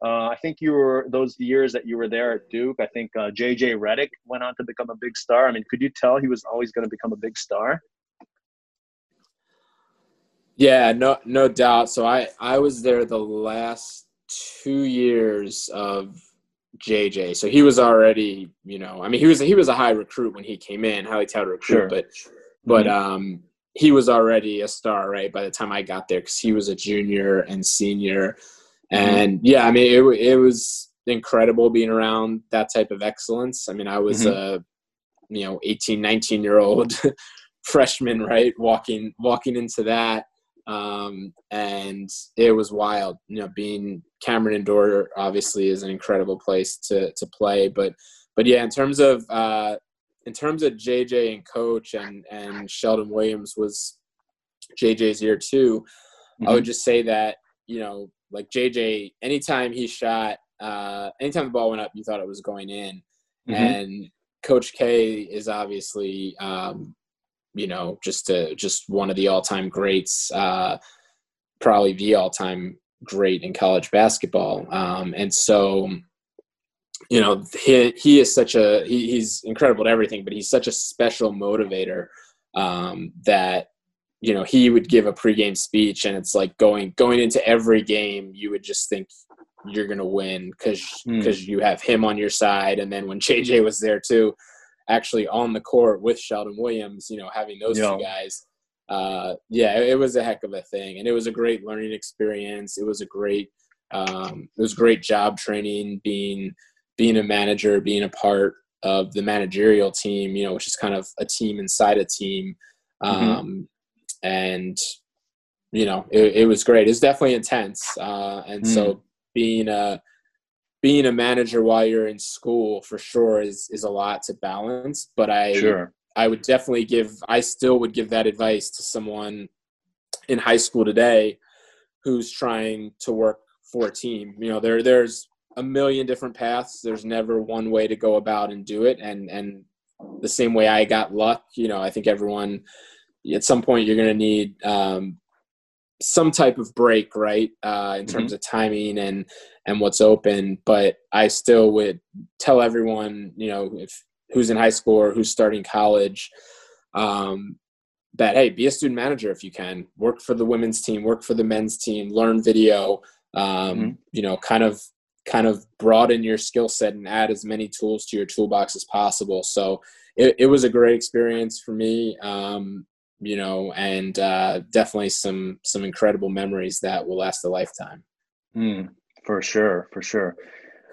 uh, I think you were, those years that you were there at Duke, I JJ Redick went on to become a big star. I mean, could you tell he was always going to become a big star? Yeah, no, no doubt. So I, I was there the last two years of JJ. So he was already, you know, I mean, he was he was a high recruit when he came in, highly touted recruit, sure. but but mm-hmm. um, he was already a star, right? By the time I got there, because he was a junior and senior, mm-hmm. and yeah, I mean, it it was incredible being around that type of excellence. I mean, I was mm-hmm. a you know 18, 19 year old freshman, right? Walking walking into that, um, and it was wild. You know, being Cameron Indoor obviously is an incredible place to to play, but but yeah, in terms of uh, in terms of JJ and coach and and Sheldon Williams was JJ's year too. Mm-hmm. I would mm-hmm. just say that you know like JJ, anytime he shot, uh, anytime the ball went up, you thought it was going in, mm-hmm. and Coach K is obviously um, you know just a, just one of the all time greats, uh, probably the all time great in college basketball, um, and so you know he he is such a he, he's incredible at everything but he's such a special motivator um, that you know he would give a pregame speech and it's like going going into every game you would just think you're gonna win because because mm. you have him on your side and then when JJ was there too actually on the court with Sheldon Williams you know having those yeah. two guys uh, yeah it, was a heck of a thing and it was a great learning experience it was a great um, it was great job training being being a manager, being a part of the managerial team, you know, which is kind of a team inside a team. Mm-hmm. Um, mm-hmm. And, you know, it, it, was great. It's definitely intense. Uh, and mm. so being a, being a manager while you're in school for sure is, is a lot to balance, but I, sure. I would definitely give, I still would give that advice to someone in high school today who's trying to work for a team. You know, there, there's a million different paths. There's never one way to go about and do it. And and the same way I got luck, you know, I think everyone at some point you're going to need um, some type of break, right, uh, in terms mm-hmm. of timing and and what's open. But I still would tell everyone, you know, if who's in high school or who's starting college, um, that hey, be a student manager if you can. Work for the women's team, work for the men's team, learn video. Um, mm-hmm. You know, kind of kind of broaden your skill set and add as many tools to your toolbox as possible. So it, it was a great experience for me, um, you know, and uh, definitely some some incredible memories that will last a lifetime. Mm, for sure, for sure.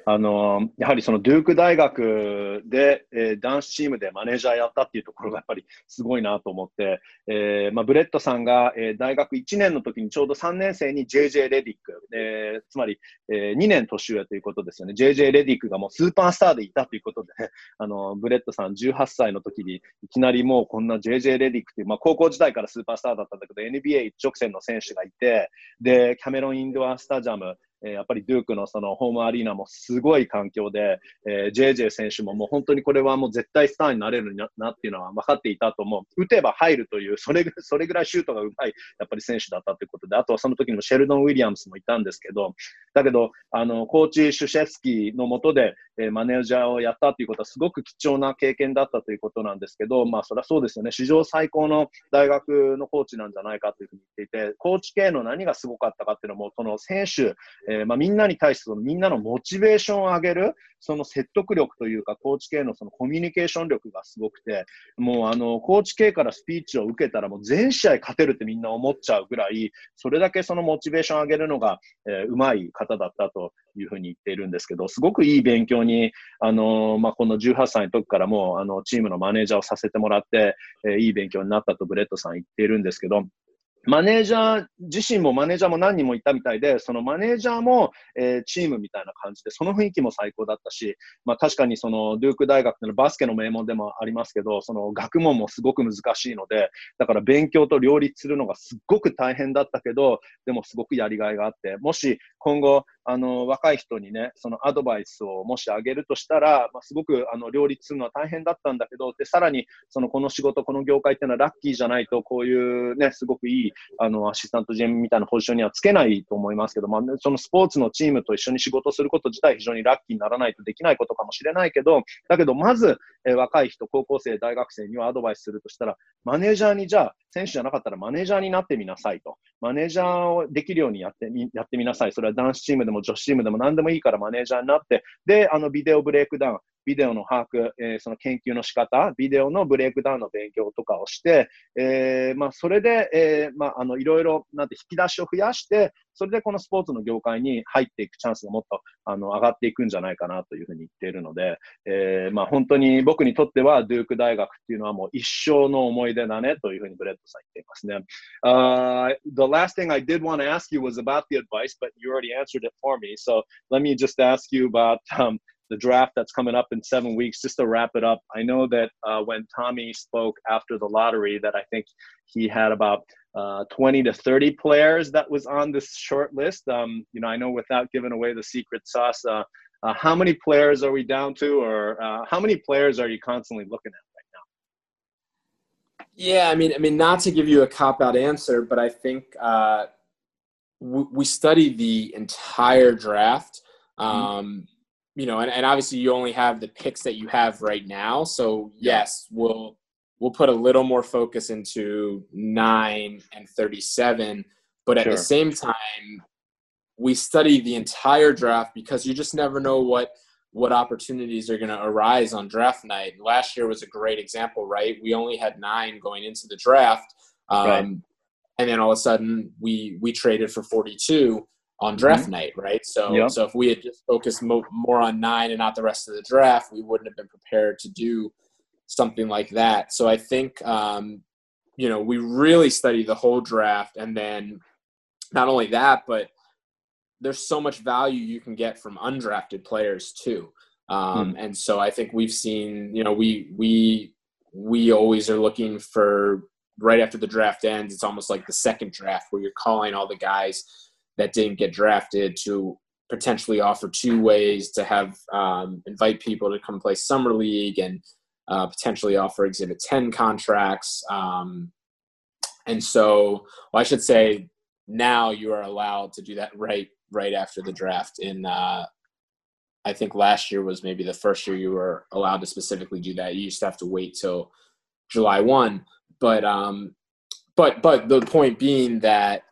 あのやはりそのドゥーク大学で、えー、男子チームでマネージャーやったっていうところがやっぱりすごいなと思って、えーまあ、ブレットさんが、えー、大学1年の時にちょうど3年生に JJ レディック、えー、つまり、えー、2年年上ということですよね。JJ レディックがもうスーパースターでいたということで、あのブレットさん18歳の時にいきなりもうこんな JJ レディックという、まあ、高校時代からスーパースターだったんだけど NBA 一直線の選手がいて、で、キャメロンインドアスタジアム、えー、やっぱりデュークのそのホームアリーナもすごい環境で、えー、JJ 選手ももう本当にこれはもう絶対スターになれるななっていうのは分かっていたと思う。打てば入るという、それ それぐらいシュートがうまい、やっぱり選手だったということで、あとはその時にもシェルドン・ウィリアムスもいたんですけど、だけど、あの、コーチ・シュシェスキーのもとで、えー、マネージャーをやったということはすごく貴重な経験だったということなんですけど、まあそれはそうですよね。史上最高の大学のコーチなんじゃないかというふうに言っていて、コーチ系の何がすごかったかっていうのも、その選手、えー、まあみんなに対してそのみんなのモチベーションを上げる、その説得力というか、コーチ系のそのコミュニケーション力がすごくて、もうあの、コーチ系からスピーチを受けたらもう全試合勝てるってみんな思っちゃうぐらい、それだけそのモチベーションを上げるのが、えー、うまい方だったというふうに言っているんですけど、すごくいい勉強に、あの、まあ、この18歳の時からもう、あの、チームのマネージャーをさせてもらって、えー、いい勉強になったとブレッドさん言っているんですけど、マネージャー自身もマネージャーも何人もいたみたいで、そのマネージャーも、えー、チームみたいな感じで、その雰囲気も最高だったし、まあ確かにそのデューク大学のバスケの名門でもありますけど、その学問もすごく難しいので、だから勉強と両立するのがすっごく大変だったけど、でもすごくやりがいがあって、もし今後、あの、若い人にね、そのアドバイスをもしあげるとしたら、まあ、すごくあの両立するのは大変だったんだけど、で、さらに、そのこの仕事、この業界っていうのはラッキーじゃないと、こういうね、すごくいい、あの、アシスタント GM みたいなポジションにはつけないと思いますけど、まあ、ね、そのスポーツのチームと一緒に仕事すること自体非常にラッキーにならないとできないことかもしれないけど、だけど、まず、えー、若い人、高校生、大学生にはアドバイスするとしたら、マネージャーにじゃあ、選手じゃなかったらマネージャーになってみなさいと。マネージャーをできるようにやってみ、やってみなさい。それは男子チームでも女子チームでも何でもいいからマネージャーになって、で、あの、ビデオブレイクダウン、ビデオの把握、えー、その研究の仕方、ビデオのブレイクダウンの勉強とかをして、えー、まあ、それで、えー、まあ、あの、いろいろ、なんて、引き出しを増やして、それでこのスポーツの業界に入っていくチャンスがもっと、あの、上がっていくんじゃないかなというふうに言っているので、え、まあ、本当に僕にとっては、ドゥーク大学っていうのはもう一生の思い出だねというふうにブレッドさん言っていますね。Uh, the last thing I did want to ask you was about the advice, but you already answered it for me. So let me just ask you about, um, the draft that's coming up in seven weeks. Just to wrap it up, I know that uh, when Tommy spoke after the lottery, that I think he had about uh, 20 to 30 players that was on this short list. Um, you know, I know without giving away the secret sauce, uh, uh, how many players are we down to, or uh, how many players are you constantly looking at right now? Yeah, I mean, I mean, not to give you a cop out answer, but I think uh, we, we study the entire draft. Mm-hmm. Um. You know, and, and obviously you only have the picks that you have right now. So yes, we'll we'll put a little more focus into nine and thirty-seven. But at sure. the same time, we study the entire draft because you just never know what what opportunities are going to arise on draft night. Last year was a great example, right? We only had nine going into the draft, um, right. and then all of a sudden we we traded for 42 on mm-hmm. draft mm-hmm. night, right? So yep. so if we had just focused mo- more on nine and not the rest of the draft, we wouldn't have been prepared to do something like that. So I think um, you know we really study the whole draft, and then not only that, but there's so much value you can get from undrafted players too. Um, mm. And so I think we've seen, you know, we we we always are looking for right after the draft ends. It's almost like the second draft where you're calling all the guys that didn't get drafted to potentially offer two ways to have um, invite people to come play summer league and uh, potentially offer exhibit 10 contracts um, and so well, i should say now you are allowed to do that right right after the draft. In uh, I think last year was maybe the first year you were allowed to specifically do that. You used to have to wait till July one. But um, but but the point being that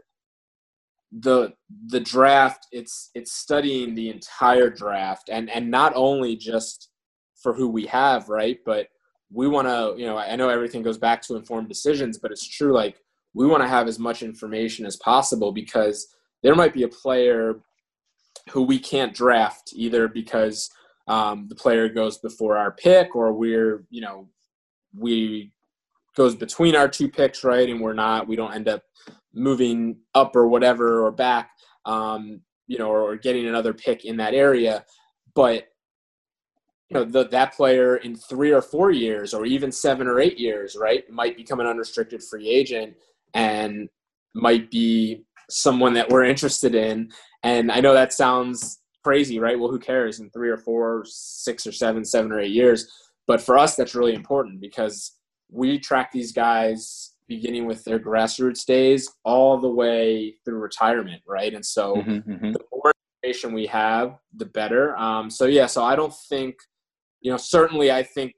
the the draft it's it's studying the entire draft and and not only just for who we have right? But we want to you know i know everything goes back to informed decisions but it's true like we want to have as much information as possible because there might be a player who we can't draft either because um, the player goes before our pick or we're you know we goes between our two picks right and we're not we don't end up moving up or whatever or back um, you know or, or getting another pick in that area but you know the, that player in three or four years or even seven or eight years right might become an unrestricted free agent and might be someone that we're interested in. And I know that sounds crazy, right? Well, who cares in three or four, six or seven, seven or eight years? But for us, that's really important because we track these guys beginning with their grassroots days all the way through retirement, right? And so mm-hmm, mm-hmm. the more information we have, the better. Um, so yeah, so I don't think, you know, certainly I think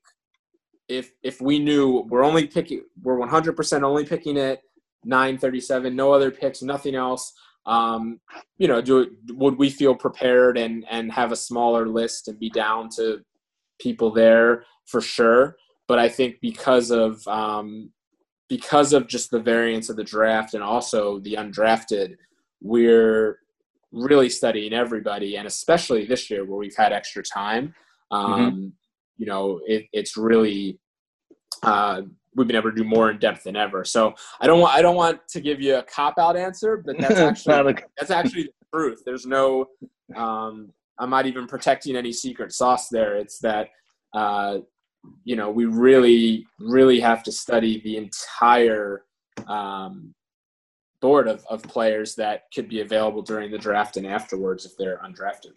if if we knew we're only picking, we're 100% only picking it 937, no other picks, nothing else. Um, you know, do would we feel prepared and and have a smaller list and be down to people there for sure? But I think because of um, because of just the variance of the draft and also the undrafted, we're really studying everybody, and especially this year where we've had extra time. Mm-hmm. Um, mm-hmm. You know, it, it's really uh, we've been able to do more in depth than ever. So I don't want I don't want to give you a cop out answer, but that's actually that's actually the truth. There's no um, I'm not even protecting any secret sauce there. It's that uh, you know we really really have to study the entire um, board of, of players that could be available during the draft and afterwards if they're undrafted.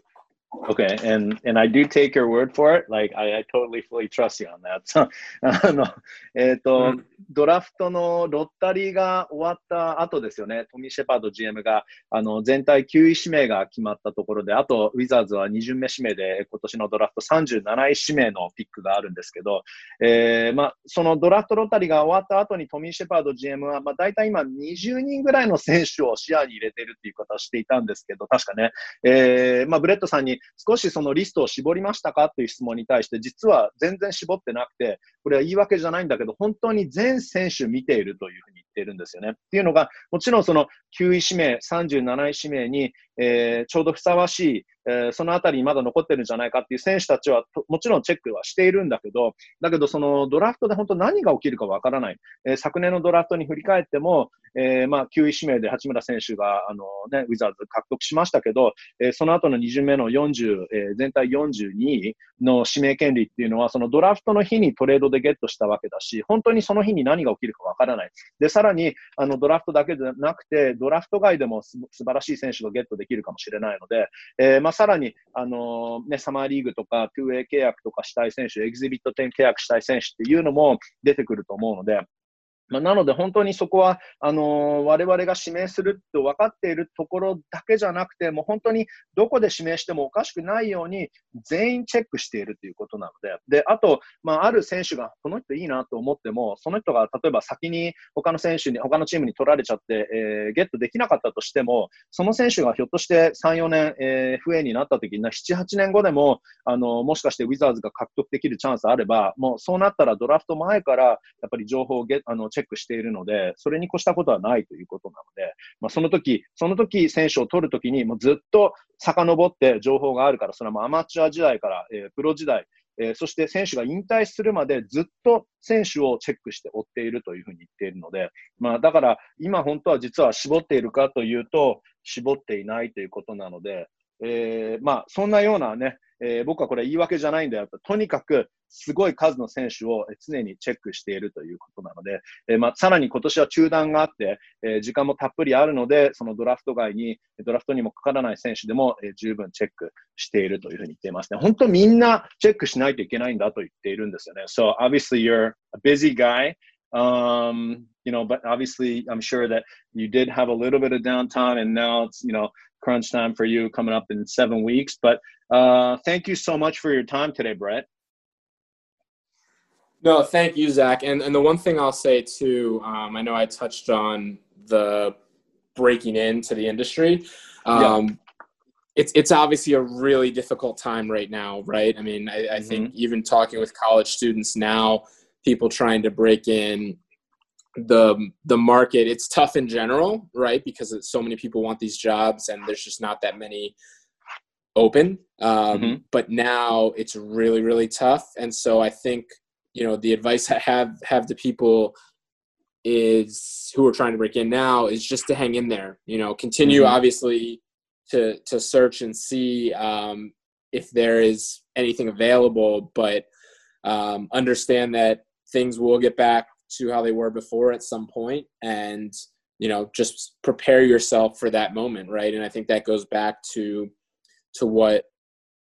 Okay, and and I do take your word for it. Like I, I totally fully trust you on that. あのえっ、ー、と、うん、ドラフトのロッタリーが終わった後ですよね。トミー・シェパード GM があの全体9位指名が決まったところで、あとウィザーズは2巡目指名で今年のドラフト37位指名のピックがあるんですけど、えー、まあそのドラフトロッタリーが終わった後にトミー・シェパード GM はまあ大体今20人ぐらいの選手を視野に入れているっていう方をしていたんですけど、確かね、えー、まあブレッドさんに少しそのリストを絞りましたか？という質問に対して、実は全然絞ってなくて、これは言い訳じゃないんだけど、本当に全選手見ているというふうにってるんですよね。っていうのが、もちろんその9位指名、37位指名に、えー、ちょうどふさわしい、えー、そのあたりにまだ残ってるんじゃないかっていう選手たちはもちろんチェックはしているんだけど、だけどそのドラフトで本当何が起きるかわからない。えー、昨年のドラフトに振り返っても、えー、まあ9位指名で八村選手があの、ね、ウィザーズ獲得しましたけど、えー、その後の2巡目の40、えー、全体42位の指名権利っていうのは、そのドラフトの日にトレードでゲットしたわけだし、本当にその日に何が起きるかわからない。で、さらに、あの、ドラフトだけでなくて、ドラフト外でも素晴らしい選手がゲットできるかもしれないので、えー、まあ、さらに、あの、ね、サマーリーグとか、2A 契約とかしたい選手、エグゼビット10契約したい選手っていうのも出てくると思うので、まあ、なので本当にそこは、あのー、我々が指名すると分かっているところだけじゃなくて、もう本当にどこで指名してもおかしくないように全員チェックしているということなので、で、あと、まあ、ある選手がこの人いいなと思っても、その人が例えば先に他の選手に、他のチームに取られちゃって、えー、ゲットできなかったとしても、その選手がひょっとして3、4年、えー、FA になった時に、7、8年後でも、あのー、もしかしてウィザーズが獲得できるチャンスあれば、もうそうなったらドラフト前からやっぱり情報をゲあのチェックチェックしているので、それに越したことはないということなので、まあ、その時、その時選手を取るときにもうずっと遡って情報があるから、それはもうアマチュア時代から、えー、プロ時代、えー、そして選手が引退するまでずっと選手をチェックして追っているというふうに言っているので、まあ、だから今本当は実は絞っているかというと、絞っていないということなので、えー、まあ、そんなようなね、えー、僕はこれ言い訳じゃないんだよと。とにかく、すごい数の選手を常にチェックしているということなので、え、まあ、さらに今年は中断があって、え、時間もたっぷりあるので、そのドラフト外に、ドラフトにもかからない選手でも、え、十分チェックしているというふうに言っていますね。本当みんなチェックしないといけないんだと言っているんですよね。So obviously you're a busy guy. Um, you know, but obviously I'm sure that you did have a little bit of downtime and now it's, you know, crunch time for you coming up in seven weeks. But uh, thank you so much for your time today, Brett. No, thank you, Zach. And and the one thing I'll say too, um, I know I touched on the breaking into the industry. Um, yeah. It's it's obviously a really difficult time right now, right? I mean, I, I mm-hmm. think even talking with college students now, people trying to break in the the market it's tough in general right because so many people want these jobs and there's just not that many open um, mm-hmm. but now it's really really tough and so i think you know the advice i have have to people is who are trying to break in now is just to hang in there you know continue mm-hmm. obviously to to search and see um, if there is anything available but um, understand that things will get back to how they were before at some point and you know just prepare yourself for that moment right and i think that goes back to to what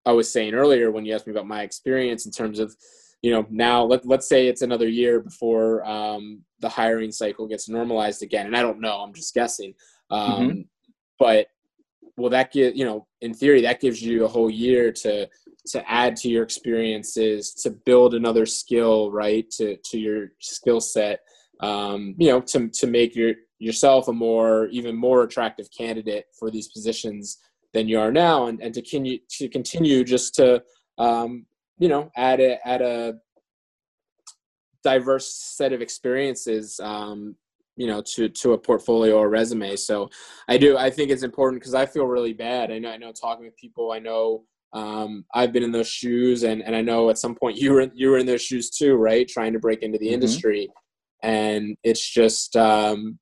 i was saying earlier when you asked me about my experience in terms of you know now let, let's say it's another year before um, the hiring cycle gets normalized again. And i don't know i'm just guessing. Um, mm-hmm. but well that give you know in theory that gives you a whole year to to add to your experiences to build another skill right to to your skill set um, you know to to make your yourself a more even more attractive candidate for these positions than you are now? And, and to continue to continue just to um, you know add a add a diverse set of experiences um, you know to to a portfolio or resume so i do i think it's important because i feel really bad i know i know talking with people i know um, I've been in those shoes, and, and I know at some point you were you were in those shoes too, right? Trying to break into the mm-hmm. industry, and it's just um,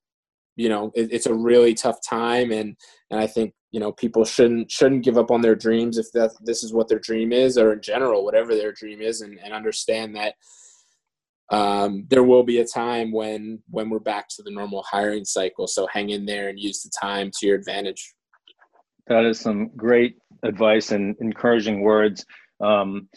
you know it, it's a really tough time, and and I think you know people shouldn't shouldn't give up on their dreams if that this is what their dream is, or in general whatever their dream is, and, and understand that um, there will be a time when when we're back to the normal hiring cycle. So hang in there and use the time to your advantage. That is some great advice and encouraging words. Um,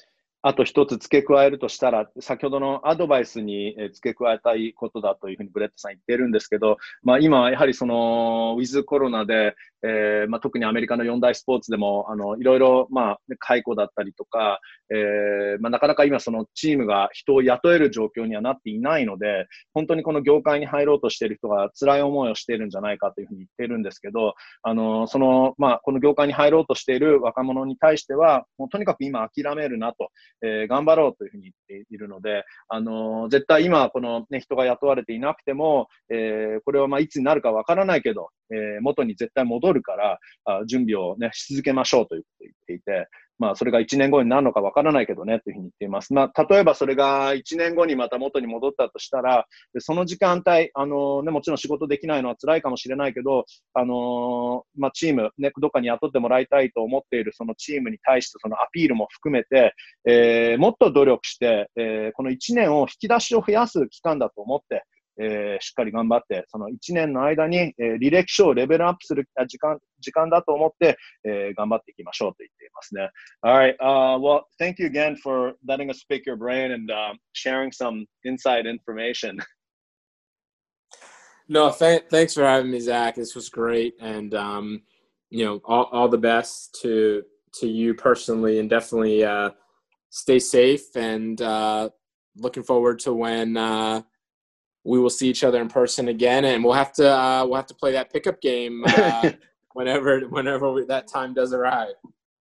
あと一つ付け加えるとしたら、先ほどのアドバイスに付け加えたいことだというふうにブレットさん言ってるんですけど、まあ、今、やはりその、ウィズコロナで、 えーまあ、特にアメリカの四大スポーツでも、あの、いろいろ、まあ、解雇だったりとか、えーまあ、なかなか今そのチームが人を雇える状況にはなっていないので、本当にこの業界に入ろうとしている人が辛い思いをしているんじゃないかというふうに言ってるんですけど、あの、その、まあ、この業界に入ろうとしている若者に対しては、もうとにかく今諦めるなと、えー、頑張ろうというふうにているので、あの、絶対今、この、ね、人が雇われていなくても、えー、これはまあいつになるかわからないけど、えー、元に絶対戻るから、あ準備をね、し続けましょうということを言っていて、まあ、それが1年後になるのかわからないけどね、というふうに言っています。まあ、例えばそれが1年後にまた元に戻ったとしたら、その時間帯、あのね、もちろん仕事できないのは辛いかもしれないけど、あのまあ、チーム、ね、どっかに雇ってもらいたいと思っているそのチームに対してそのアピールも含めて、えー、もっと努力して、えー、この1年を引き出しを増やす期間だと思って、えー、しっかり頑張って、その1年の間に、えー、履歴書をレベルアップする時間時間だと思って、えー、頑張っていきましょうと言っていますね。Alright,、uh, well, thank you again for letting us pick your brain and、uh, sharing some inside information. No, th- thanks for having me, Zach. This was great, and um, you know, all, all the best to to you personally, and definitely uh, stay safe. And uh, looking forward to when uh, we will see each other in person again, and we'll have to uh, we'll have to play that pickup game uh, whenever whenever we, that time does arrive.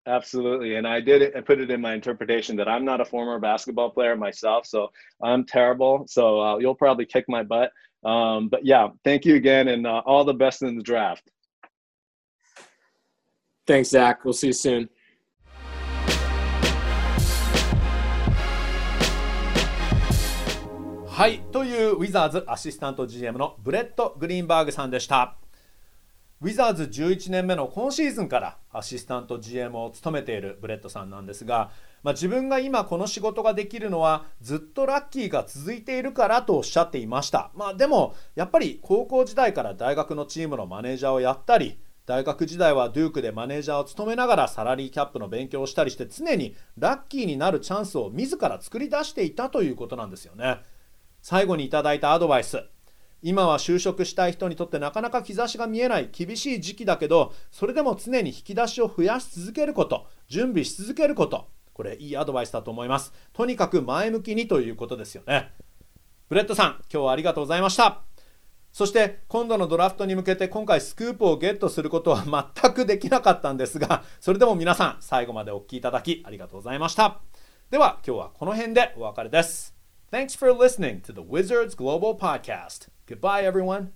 Absolutely, and I did it. I put it in my interpretation that I'm not a former basketball player myself, so I'm terrible. So uh, you'll probably kick my butt. Um, but yeah, thank you again, and uh, all the best in the draft. Thanks, Zach. We'll see you soon. はい。というウィザーズアシスタント GM のブレッド・グリーンバーグさんでした。ウィザーズ11年目の今シーズンからアシスタント GM を務めているブレッドさんなんですが、まあ、自分が今この仕事ができるのはずっとラッキーが続いているからとおっしゃっていました、まあ、でもやっぱり高校時代から大学のチームのマネージャーをやったり大学時代はデュークでマネージャーを務めながらサラリーキャップの勉強をしたりして常にラッキーになるチャンスを自ら作り出していたということなんですよね。最後にいただいたアドバイス。今は就職したい人にとってなかなか兆しが見えない厳しい時期だけどそれでも常に引き出しを増やし続けること準備し続けること。これいいアドバイスだと思います。とにかく前向きにということですよね。ブレッドさん今日はありがとうございました。そして今度のドラフトに向けて今回スクープをゲットすることは 全くできなかったんですがそれでも皆さん最後までお聴きいただきありがとうございました。では今日はこの辺でお別れです。Thanks for listening to the Wizards Global Podcast. Goodbye, everyone.